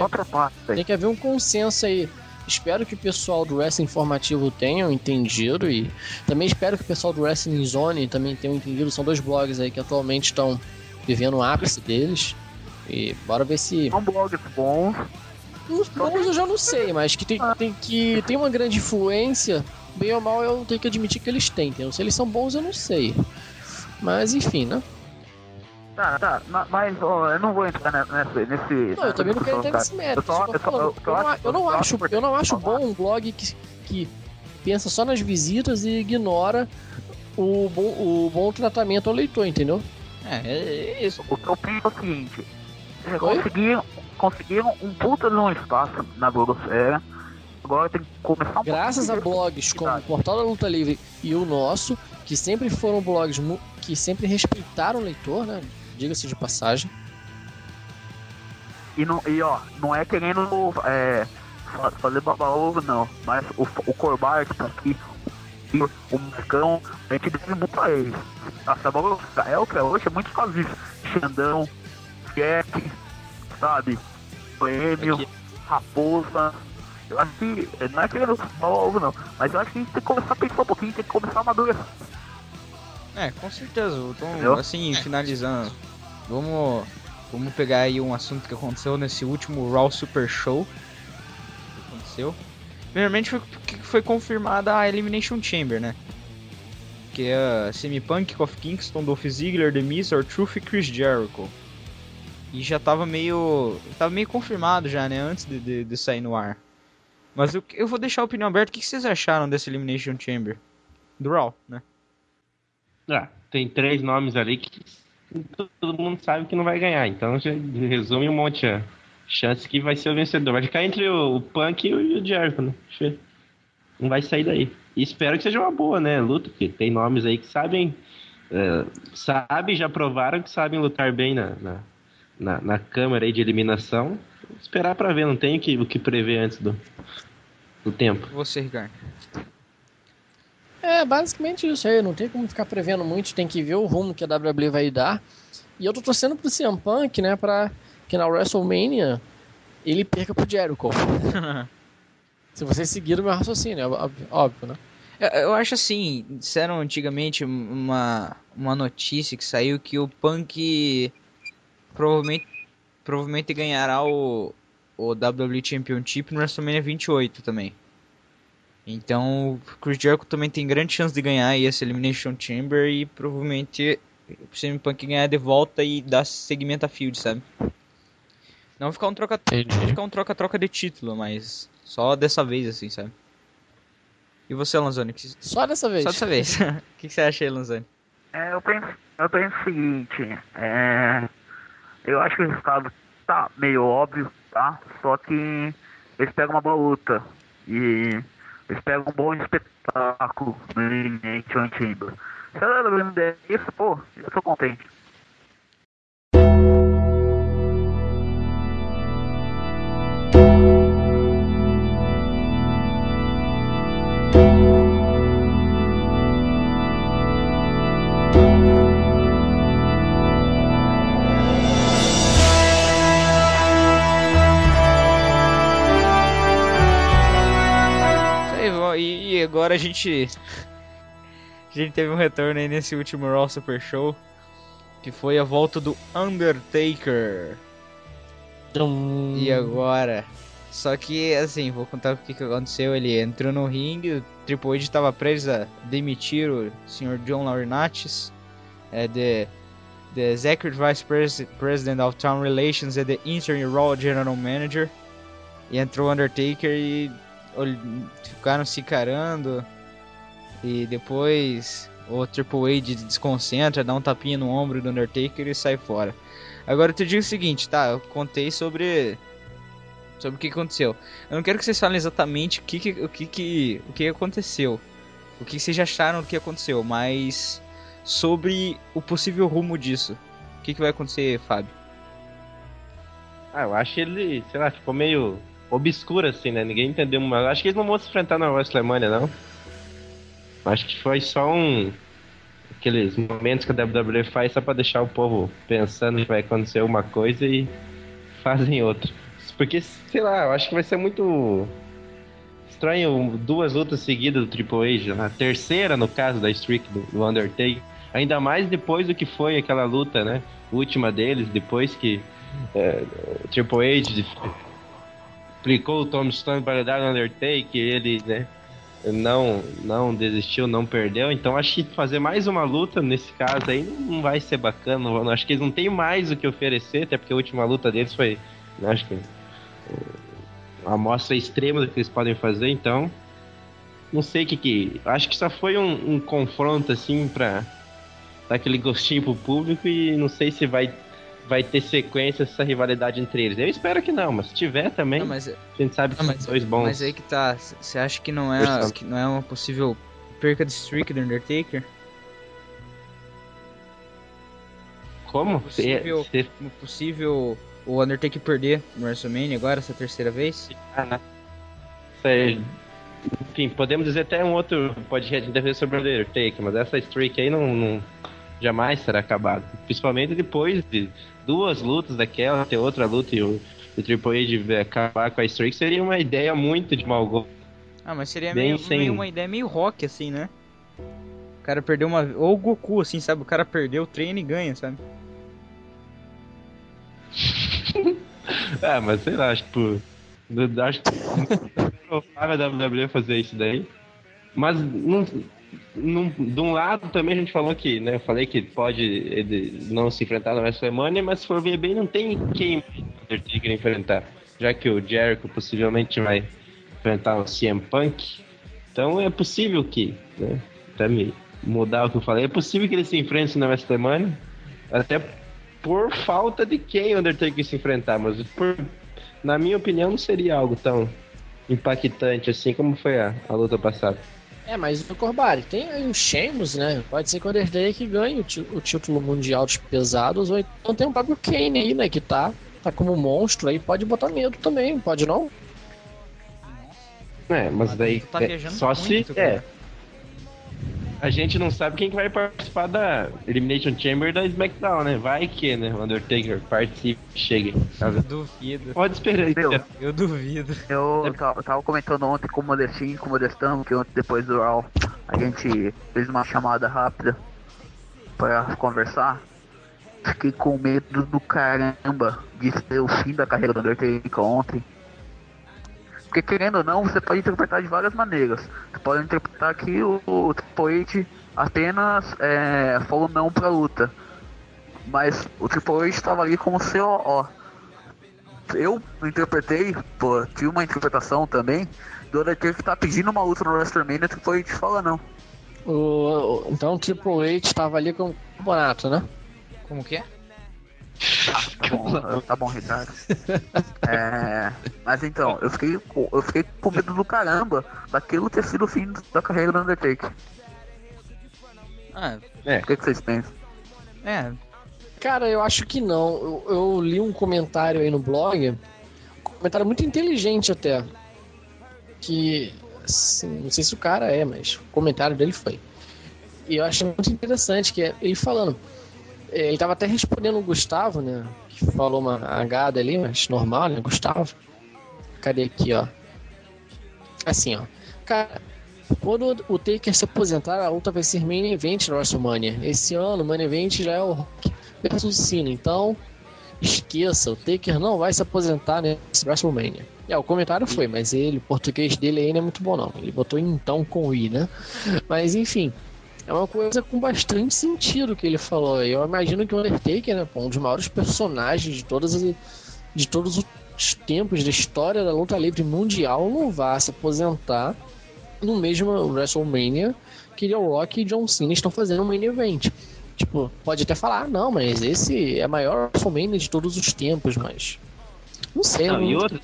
tem que haver um consenso aí. Espero que o pessoal do Wrestling Informativo tenham entendido e também espero que o pessoal do Wrestling Zone também tenham entendido. São dois blogs aí que atualmente estão vivendo o ápice deles. E bora ver se. São blogs bons. Os bons eu já não sei, mas que tem, tem, que tem uma grande influência, bem ou mal eu tenho que admitir que eles têm. entendeu? Se eles são bons eu não sei. Mas enfim, né? Tá, tá, ma- mas ó, eu não vou entrar ne- nesse. nesse Não, eu também não quero entrar nesse mérito. Eu só- que eu só- não- acho- Eu não acho, acho eu não acho falar. bom um blog que, que pensa só nas visitas e ignora o bom, o bom tratamento ao leitor, entendeu? É, é isso. O que eu penso é o seguinte: conseguiram, conseguiram um puta de um espaço na Blogosfera. Agora tem que começar um Graças a blogs como o. Portal da Luta Livre e o nosso, que sempre foram blogs que sempre respeitaram o leitor, né? Diga-se de passagem. E, não, e ó, não é querendo é, fa- fazer baba-ovo, não. Mas o, o Corbar, tipo, aqui, e o Muscão, a gente deve muito a eles. Essa bola é o que é hoje, é muito disso. Xandão, Jack, sabe? Prêmio, Raposa. Eu acho que não é querendo baba-ovo, não. Mas eu acho que a gente tem que começar a pensar um pouquinho, tem que começar a amadurecer. É, com certeza. Então, Entendeu? assim, finalizando. Vamos, vamos pegar aí um assunto que aconteceu nesse último Raw Super Show. Que aconteceu. Primeiramente foi que foi confirmada a Elimination Chamber, né? Que é a Semi Punk, Kofi Kingston, Dolph Ziggler, The Miz, R-Truth e Chris Jericho. E já tava meio. Tava meio confirmado já, né? Antes de, de, de sair no ar. Mas eu, eu vou deixar a opinião aberta. O que que vocês acharam dessa Elimination Chamber? Do Raw, né? Ah, tem três nomes ali que todo mundo sabe que não vai ganhar. Então já resume um monte a chance que vai ser o vencedor. Vai ficar entre o, Punk e o, o Jericho, né? Não vai sair daí. E espero que seja uma boa, né? Luta, porque tem nomes aí que sabem. É, sabem, já provaram que sabem lutar bem na, na, na, na câmara aí de eliminação. Esperar pra ver, não tem o que, o que prever antes do, do tempo. Você, Ricardo. É, basicamente isso aí. Não tem como ficar prevendo muito, tem que ver o rumo que a WWE vai dar. E eu tô torcendo pro CM Punk, né, pra que na WrestleMania ele perca pro Jericho. Se vocês seguiram o meu raciocínio, é óbvio, óbvio, né? Eu, eu acho assim, disseram antigamente uma, uma notícia que saiu que o Punk provavelmente, provavelmente ganhará o, o WWE Championship no WrestleMania 28 também. Então o Chris Jericho também tem grande chance de ganhar aí essa Elimination Chamber e provavelmente o CM Punk ganhar de volta e dar segmento a Field, sabe? Não ficar um troca ficar um troca-troca de título, mas só dessa vez assim, sabe? E você, Lanzoni? que- Só dessa vez. Só dessa vez. O que, que você acha aí, Lanzani? É, eu penso, eu penso o seguinte, é, eu acho que o resultado tá meio óbvio, tá? Só que eles pegam uma boa luta e eles pegam um bom espetáculo no Elimination Chamber. Se a WWE me der isso, pô, eu tô contente. Agora a gente. A gente teve um retorno aí nesse último Raw Super Show. Que foi a volta do Undertaker. Dum. E agora? Só que, assim, vou contar o que, que aconteceu. Ele entrou no ringue, o Triple H estava preso a demitir o Sr. John Laurinaitis, é, the, the Executive Vice Pres President of Town Relations e the Interim Raw General Manager. E entrou o Undertaker e ficaram se encarando. E depois o Triple H desconcentra, dá um tapinha no ombro do Undertaker e sai fora. Agora eu te digo o seguinte, tá? Eu contei sobre sobre o que aconteceu. Eu não quero que vocês falem exatamente o que, o que, que o que aconteceu, o que vocês acharam que aconteceu, mas sobre o possível rumo disso. O que, que vai acontecer, Fábio? Ah, eu acho ele, sei lá, ficou meio obscuro assim, né? Ninguém entendeu. Mas acho que eles não vão se enfrentar na WrestleMania, não. Acho que foi só um. Aqueles momentos que a WWE faz só pra deixar o povo pensando que vai acontecer uma coisa e fazem outra. Porque, sei lá, eu acho que vai ser muito estranho duas lutas seguidas do Triple H. A terceira, no caso da streak do, Undertaker. Ainda mais depois do que foi aquela luta, né? Última deles, depois que é, Triple H aplicou o Tom Stone para dar o Undertaker, ele, né? Não, não desistiu, não perdeu. Então acho que fazer mais uma luta nesse caso aí não vai ser bacana. Não, acho que eles não têm mais o que oferecer, até porque a última luta deles foi, né, acho que a amostra extrema do que eles podem fazer. Então não sei o que que. Acho que só foi um, um confronto assim para dar aquele gostinho pro público e não sei se vai vai ter sequência essa rivalidade entre eles. Eu espero que não, mas se tiver também, Não, mas, a gente sabe que não, são mas, dois bons. mas aí que tá. Você acha que não é, que não é uma possível perca de streak do Undertaker? Como? Possível- Se- se- possível o Undertaker perder no WrestleMania agora, essa terceira vez? Ah, né? Isso aí. Enfim, podemos dizer até um outro podcast de sobre o Undertaker, mas essa streak aí não, não- jamais será acabada. Principalmente depois de duas lutas daquela, ter outra luta e o, o Triple H acabar com a streak seria uma ideia muito de mau gosto. Ah, mas seria Bem meio, sem- meio uma ideia meio rock, assim, né? O cara perdeu uma. Ou o Goku, assim, sabe? O cara perdeu o treino e ganha, sabe? Ah, mas sei lá, tipo. Acho que é provável a WWE fazer isso daí. Mas não, não, de um lado também a gente falou que, né? Eu falei que pode não se enfrentar na WrestleMania, mas se for ver bem, não tem quem o Undertaker enfrentar. Já que o Jericho possivelmente vai enfrentar o CM Punk. Então é possível que, né? Até me mudar o que eu falei, é possível que ele se enfrente na WrestleMania. Até por falta de quem o Undertaker se enfrentar, mas por, na minha opinião não seria algo tão impactante assim como foi a, a luta passada. É, mas o Corbari, tem aí o Sheamus, né? Pode ser que o Undertaker ganhe o, o título mundial dos pesados, ou então tem o próprio Kane aí, né? Que tá, tá como monstro aí, pode botar medo também, pode não? É, mas daí tá é, só se muito, é. A gente não sabe quem que vai participar da Elimination Chamber da SmackDown, né? Vai que, né? O Undertaker participe, chegue. sabe? Duvido. Pode esperar. Meu, Eu duvido. Eu ta- eu tava comentando ontem com o Modestinho com o Modestão que ontem depois do Raw a gente fez uma chamada rápida pra conversar. Fiquei com medo do caramba de ser o fim da carreira do Undertaker ontem. Porque querendo ou não, você pode interpretar de várias maneiras. Você pode interpretar que o, o Triple H apenas é, falou não pra luta. Mas o Triple H estava ali como COO eu interpretei, pô, tive uma interpretação também do Undertaker que tá pedindo uma luta no WrestleMania que foi te fala não. O, o- então o Triple H tava ali com o campeonato, né? Como que é? Tá bom, tá bom, Ricardo. É, mas então, eu fiquei, com- eu fiquei com medo do caramba daquilo ter sido o fim da carreira do Undertaker. Ah, O que, que vocês pensam? é. Cara, eu acho que não. Eu, eu li um comentário aí no blog, um comentário muito inteligente até. Que, assim, não sei se o cara é, mas o comentário dele foi. E eu achei muito interessante, que é ele falando. Ele tava até respondendo o Gustavo, né? Que falou uma agada ali, mas normal, né? Gustavo. Cadê aqui, ó? Assim, ó. Cara, quando o Taker se aposentar, a luta vai ser main event no WrestleMania. Esse ano, o main event já é o Rock versus Cena. Então, esqueça, o Taker não vai se aposentar nesse WrestleMania. É, o comentário foi, mas ele, o português dele não é muito bom não. Ele botou então com I, né? Mas enfim, é uma coisa com bastante sentido que ele falou. Eu imagino que o Undertaker, né, pô, um dos maiores personagens de todas as, de todos os tempos da história da luta livre mundial, não vá se aposentar no mesmo WrestleMania que o Rock e John Cena estão fazendo um main event. Tipo, pode até falar, ah, não, mas esse é a maior WrestleMania de todos os tempos, mas. Não sei, Não, não, e outra,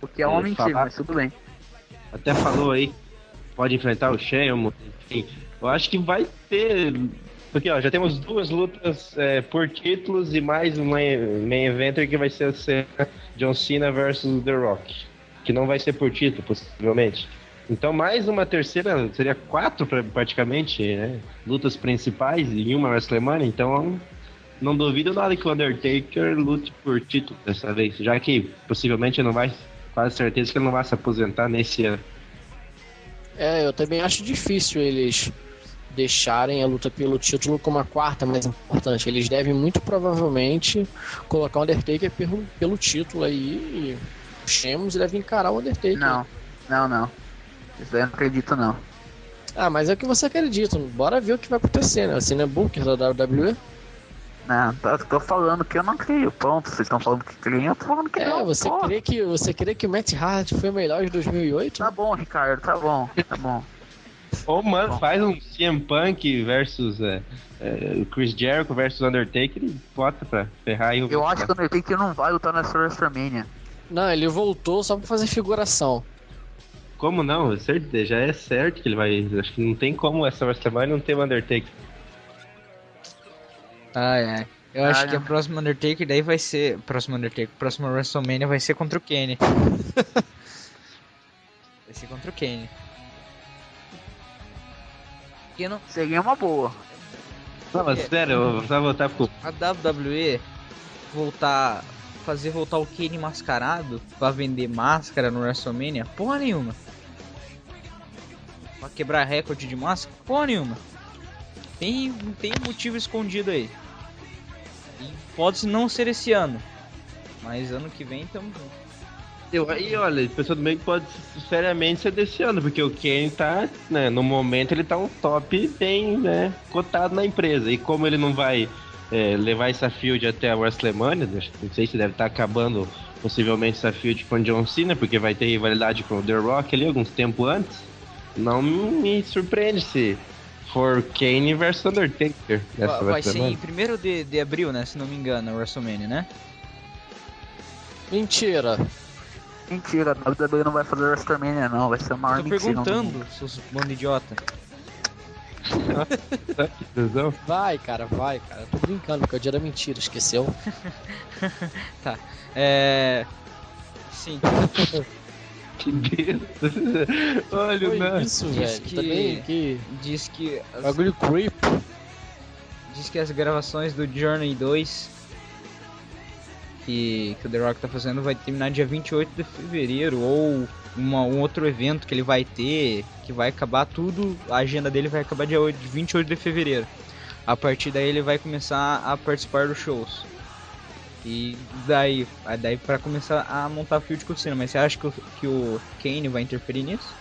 Porque é mentira, falar- mas tudo bem. até falou aí, pode enfrentar o Sheamus, enfim. Eu acho que vai ter. Porque ó, já temos duas lutas é, por títulos e mais um main, eventer que vai ser a John Cena versus The Rock. Que não vai ser por título, possivelmente. Então mais uma terceira, seria quatro pra- praticamente, né? Lutas principais e uma WrestleMania, então não duvido nada que o Undertaker lute por título dessa vez, já que possivelmente não vai, quase certeza que ele não vai se aposentar nesse ano. É, eu também acho difícil eles deixarem a luta pelo título como a quarta mais importante. Eles devem muito provavelmente colocar o Undertaker pelo, pelo título aí e o Sheamus deve encarar o Undertaker. Não, não, não. Isso daí eu não acredito não. Ah, mas é o que você acredita. Bora ver o que vai acontecer, né? Você não é Booker da WWE? Não, tô, tô falando que eu não creio. Pronto, vocês estão falando que creio, eu tô falando que É, não. você Pô, crê que você crê que o Matt Hart foi o melhor de 2008? Tá bom, Ricardo, tá bom, tá bom. Ou mano, faz um CM Punk versus é, é, Chris Jericho versus Undertaker e bota pra ferrar aí o. Eu acho que o Undertaker não vai lutar nessa WrestleMania. Não, ele voltou só pra fazer figuração. Como não? Certeza, já é certo que ele vai. Acho que não tem como essa WrestleMania não ter o Undertaker. Ai, ai. Eu Ah, acho que a não. próxima Undertaker daí vai ser. Próxima Undertaker, próxima WrestleMania vai ser contra o Kenny. vai ser contra o Kenny. Porque não, Seria uma boa. Não, mas sério, eu vou só voltar pro. a WWE voltar. Fazer voltar o Kenny mascarado pra vender máscara no WrestleMania? Porra nenhuma. Pra quebrar recorde de máscara? Porra nenhuma. Tem, tem um motivo escondido aí. E pode não ser esse ano. Mas ano que vem tamo junto. Eu, e olha, a pessoa do meio pode seriamente ser desse ano, porque o Kenny tá, né, no momento ele tá um top bem, né, cotado na empresa. E como ele não vai é, levar essa field até a WrestleMania, que não sei se deve estar acabando possivelmente essa field com o John Cena, porque vai ter rivalidade com o The Rock ali alguns tempo antes, não me surpreende se for Kane versus Undertaker nessa Vai, vai ser em WrestleMania. 1 de, de abril, né? Se não me engano, a WrestleMania, né? Mentira. Mentira, a WWE não vai fazer WrestleMania não, vai ser a maior Tô mentira mundo. perguntando, seus bando idiota. Que tesão. Vai, cara, vai, cara. Eu tô brincando, porque o dia da mentira, esqueceu? É. Sim, Que besta. Olha o Foi Nath. isso, Diz velho. que- Também que. diz que. As, Bagulho creep. diz que as gravações do Journey 2 que, que o The Rock tá fazendo vai terminar dia 28 de fevereiro, ou uma, um outro evento que ele vai ter, que vai acabar tudo, a agenda dele vai acabar dia 8 28 de fevereiro. A partir daí ele vai começar a participar dos shows. E daí, aí daí para começar a montar field com o Cena, mas você acha que o, que o Kane vai interferir nisso?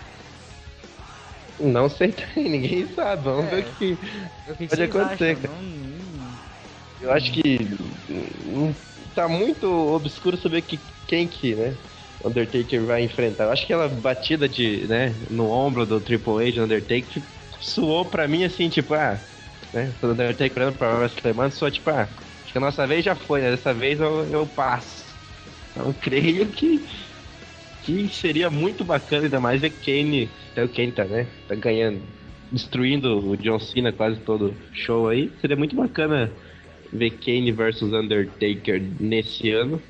Não sei também, ninguém sabe. Vamos ver o que. Que Pode acontecer, acham? cara. Não- não- Eu acho que hum, tá muito obscuro saber que, quem que, né? Undertaker vai enfrentar. Eu acho que aquela batida de, né, no ombro do Triple H do Undertaker suou pra mim assim, tipo, ah, né? O Undertaker olhando pra WrestleMania soou tipo, ah, acho que a nossa vez já foi, né? Dessa vez eu, eu passo. Então creio que que seria muito bacana, ainda mais ver Kane, até o Kane tá, né? Tá ganhando, destruindo o John Cena quase todo show aí. Seria muito bacana ver Kane versus Undertaker nesse ano.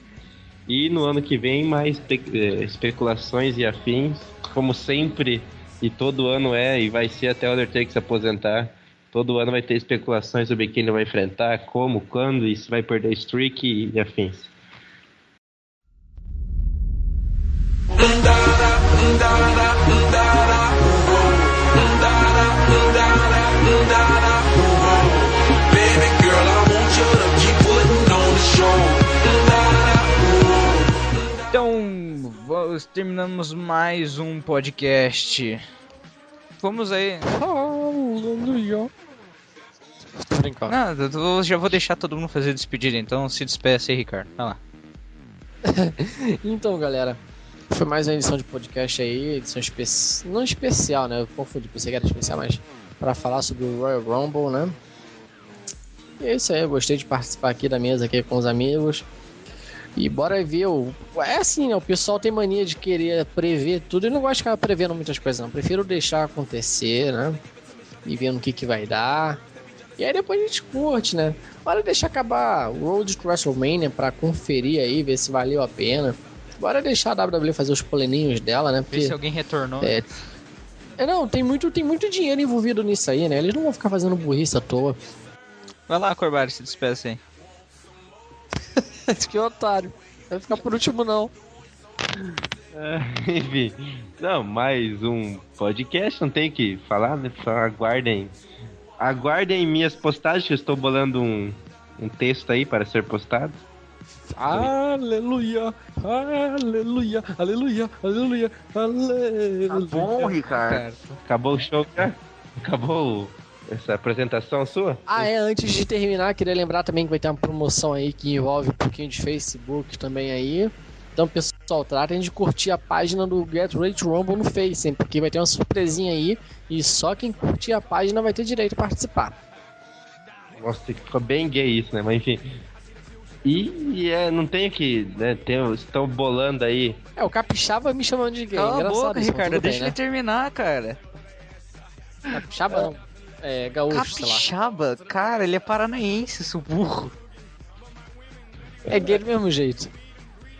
E no ano que vem, mais espe- eh, especulações e afins, como sempre, e todo ano é, e vai ser até o Undertaker se aposentar. Todo ano vai ter especulações sobre quem ele vai enfrentar, como, quando, e se vai perder streak e, afins. Terminamos mais um podcast. Vamos aí. Aleluia. Tô brincando. Não, eu já vou deixar todo mundo fazer despedida, então se despeça aí, Ricardo. Vai lá. Então, galera, foi mais uma edição de podcast aí, edição especial. Não especial, né? Eu confundi, pensei que era especial, mas para falar sobre o Royal Rumble, né? E é isso aí, eu gostei de participar aqui da mesa aqui com os amigos. E bora ver o. É assim, né? O pessoal tem mania de querer prever tudo. Eu não gosto de ficar prevendo muitas coisas, não. Prefiro deixar acontecer, né? E vendo o que, que vai dar. E aí depois a gente curte, né? Bora deixar acabar o Road to WrestleMania pra conferir aí, ver se valeu a pena. Bora deixar a WWE fazer os planinhos dela, né? Ver Porque, se alguém retornou. é, é, não, tem muito, tem muito dinheiro envolvido nisso aí, né? Eles não vão ficar fazendo burrice à toa. Vai lá, Corbari, se despeça aí. que otário. Vai ficar por último, não. É, enfim, não, mais um podcast, não tem o que falar, né? Só aguardem. Aguardem minhas postagens, que eu estou bolando um, um texto aí para ser postado. Aleluia, aleluia, aleluia, aleluia, aleluia. Tá bom, Ricardo. Acabou o show já? Acabou essa apresentação sua? Ah, é, antes de terminar, queria lembrar também que vai ter uma promoção aí que envolve um pouquinho de Facebook também aí. Então, pessoal, tratem de curtir a página do Get Ready to Rumble no Face, hein, porque vai ter uma surpresinha aí e só quem curtir a página vai ter direito a participar. Nossa, ficou bem gay isso, né? Mas enfim. E, é, não tem que, né? Tem, estão bolando aí. É, o Capixaba me chamando de gay. Cala a boca, Ricardo, tudo bem, deixa né? ele terminar, cara. Capixaba não. É, gaúcho, sei lá. Capixaba, cara, ele é paranaense, seu burro. É gay do mesmo jeito.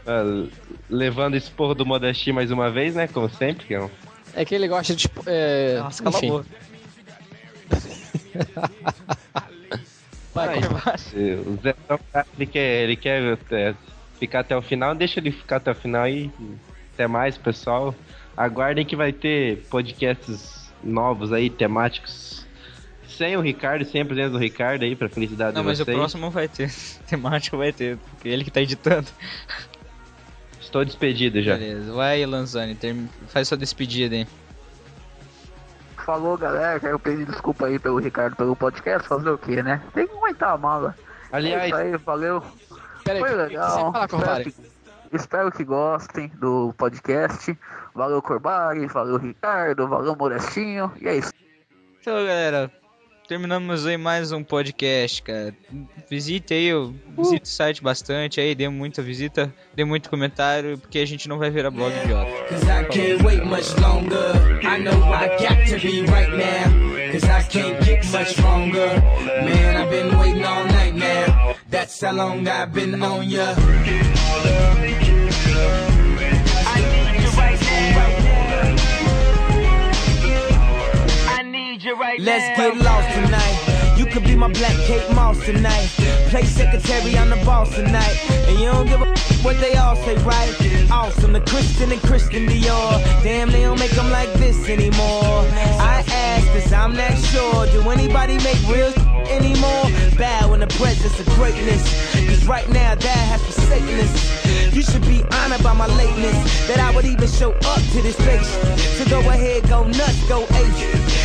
ah, levando esse porro do Modesti mais uma vez, né? Como sempre, que é um É que ele gosta de. É, Nossa, cala a enfim. boca. Vai, Vai, O Zé ele quer, ele quer é, ficar até o final, deixa ele ficar até o final aí. Até mais, pessoal. Aguardem que vai ter podcasts novos aí, temáticos. Sem o Ricardo, sem a presença do Ricardo aí, pra felicidade Não, de mas o vocês. próximo vai ter. Temático vai ter, porque ele que tá editando. Estou despedido já. Beleza, vai, Lanzani, term... faz sua despedida aí. Falou, galera. Quero pedir desculpa aí pelo Ricardo pelo podcast. Fazer o quê, né? Tem que aguentar a mala. É Aliás, isso aí, valeu. peraí, Foi legal. Espero que, espero que gostem do podcast. Valeu, Corbari. Valeu, Ricardo. Valeu, Morestinho. E é isso. Então, galera, terminamos aí mais um podcast, cara. Visite aí, eu o site bastante aí, dê muita visita, dê muito comentário, porque a gente não vai virar blog idiota. Cause. That's how long I've been on ya. You right Let's get lost tonight. You could be my black Kate Moss tonight. Play secretary, I'm the boss tonight. And you don't give a what they all say, right? Awesome, the Christian and Christian Dior. Damn, they don't make them like this anymore. I ask this, I'm not sure. Do anybody make real anymore? Bow in the presence of greatness. Cause right now, that has forsaken us. You should be honored by my lateness. That I would even show up to this place. So go ahead, go nuts, go ape.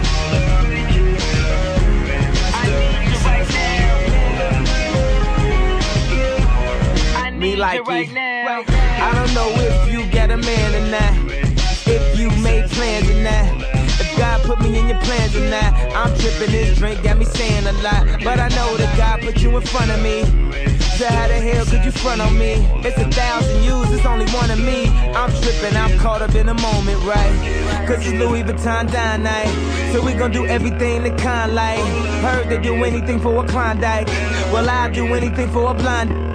Me like it. I don't know if you got a man or not. If you made plans or not. If God put me in your plans or not. I'm tripping this drink, got me saying a lot. But I know that God put you in front of me. So how the hell could you front on me? It's a thousand yous, it's only one of me. I'm tripping, I'm caught up in the moment, right? Cause it's Louis Vuitton dine night. So we gon' do everything the kind like. Heard they do anything for a Klondike. Well, I'll do anything for a blonde.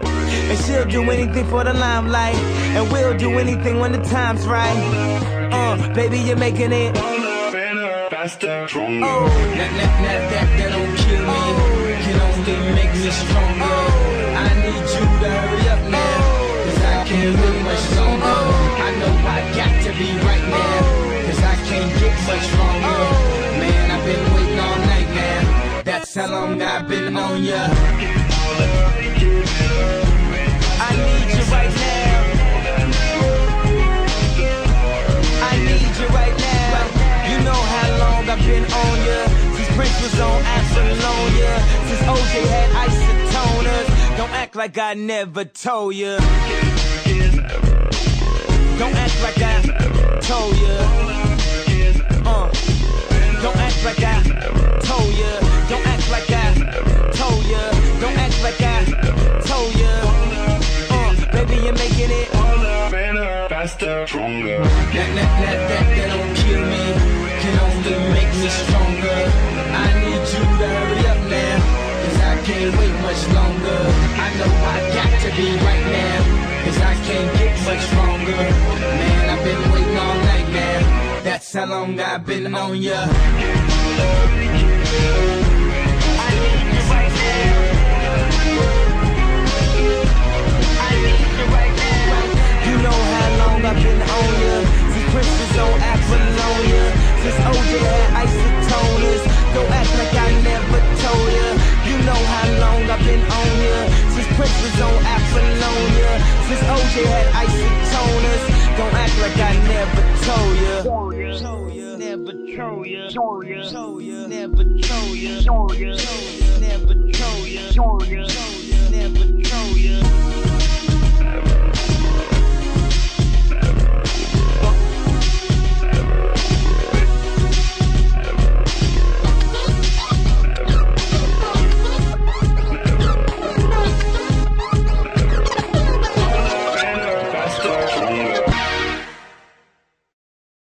And she'll do anything for the limelight. And we'll do anything when the time's right. Uh, baby, you're making it. faster, stronger. Oh, that, that, that, that, that don't kill me. Can only make me stronger. I need you to hurry up now. Cause I can't much longer. I know I got to be right now. Cause I can't get much stronger. Man, I've been waiting all night now. That's how long I've been on ya. I need you right now. You know how long I've been on ya. Since Prince was on. Since OJ had. Don't act like I never told ya. Don't act like I told ya. Uh. Don't act like I told ya. Don't act like I told ya. Don't act like I told ya. Baby, you're making it. Better, faster, stronger. That, that, that, that, that don't kill me, can only make me stronger. I need you to hurry up now, cause I can't wait much longer. I know I got to be right now, cause I can't get much stronger. Man, I've been waiting all night now, that's how long I've been on ya. You I've been on ya. Since Prince was on Apollonia. Since OJ had isotoners. Don't act like I never told ya. You know how long I've been on ya. Since Prince was on Apollonia. Since OJ had isotoners. Don't act like I never told ya. Never told ya. Told ya. Never told ya. Never told ya. Never told ya.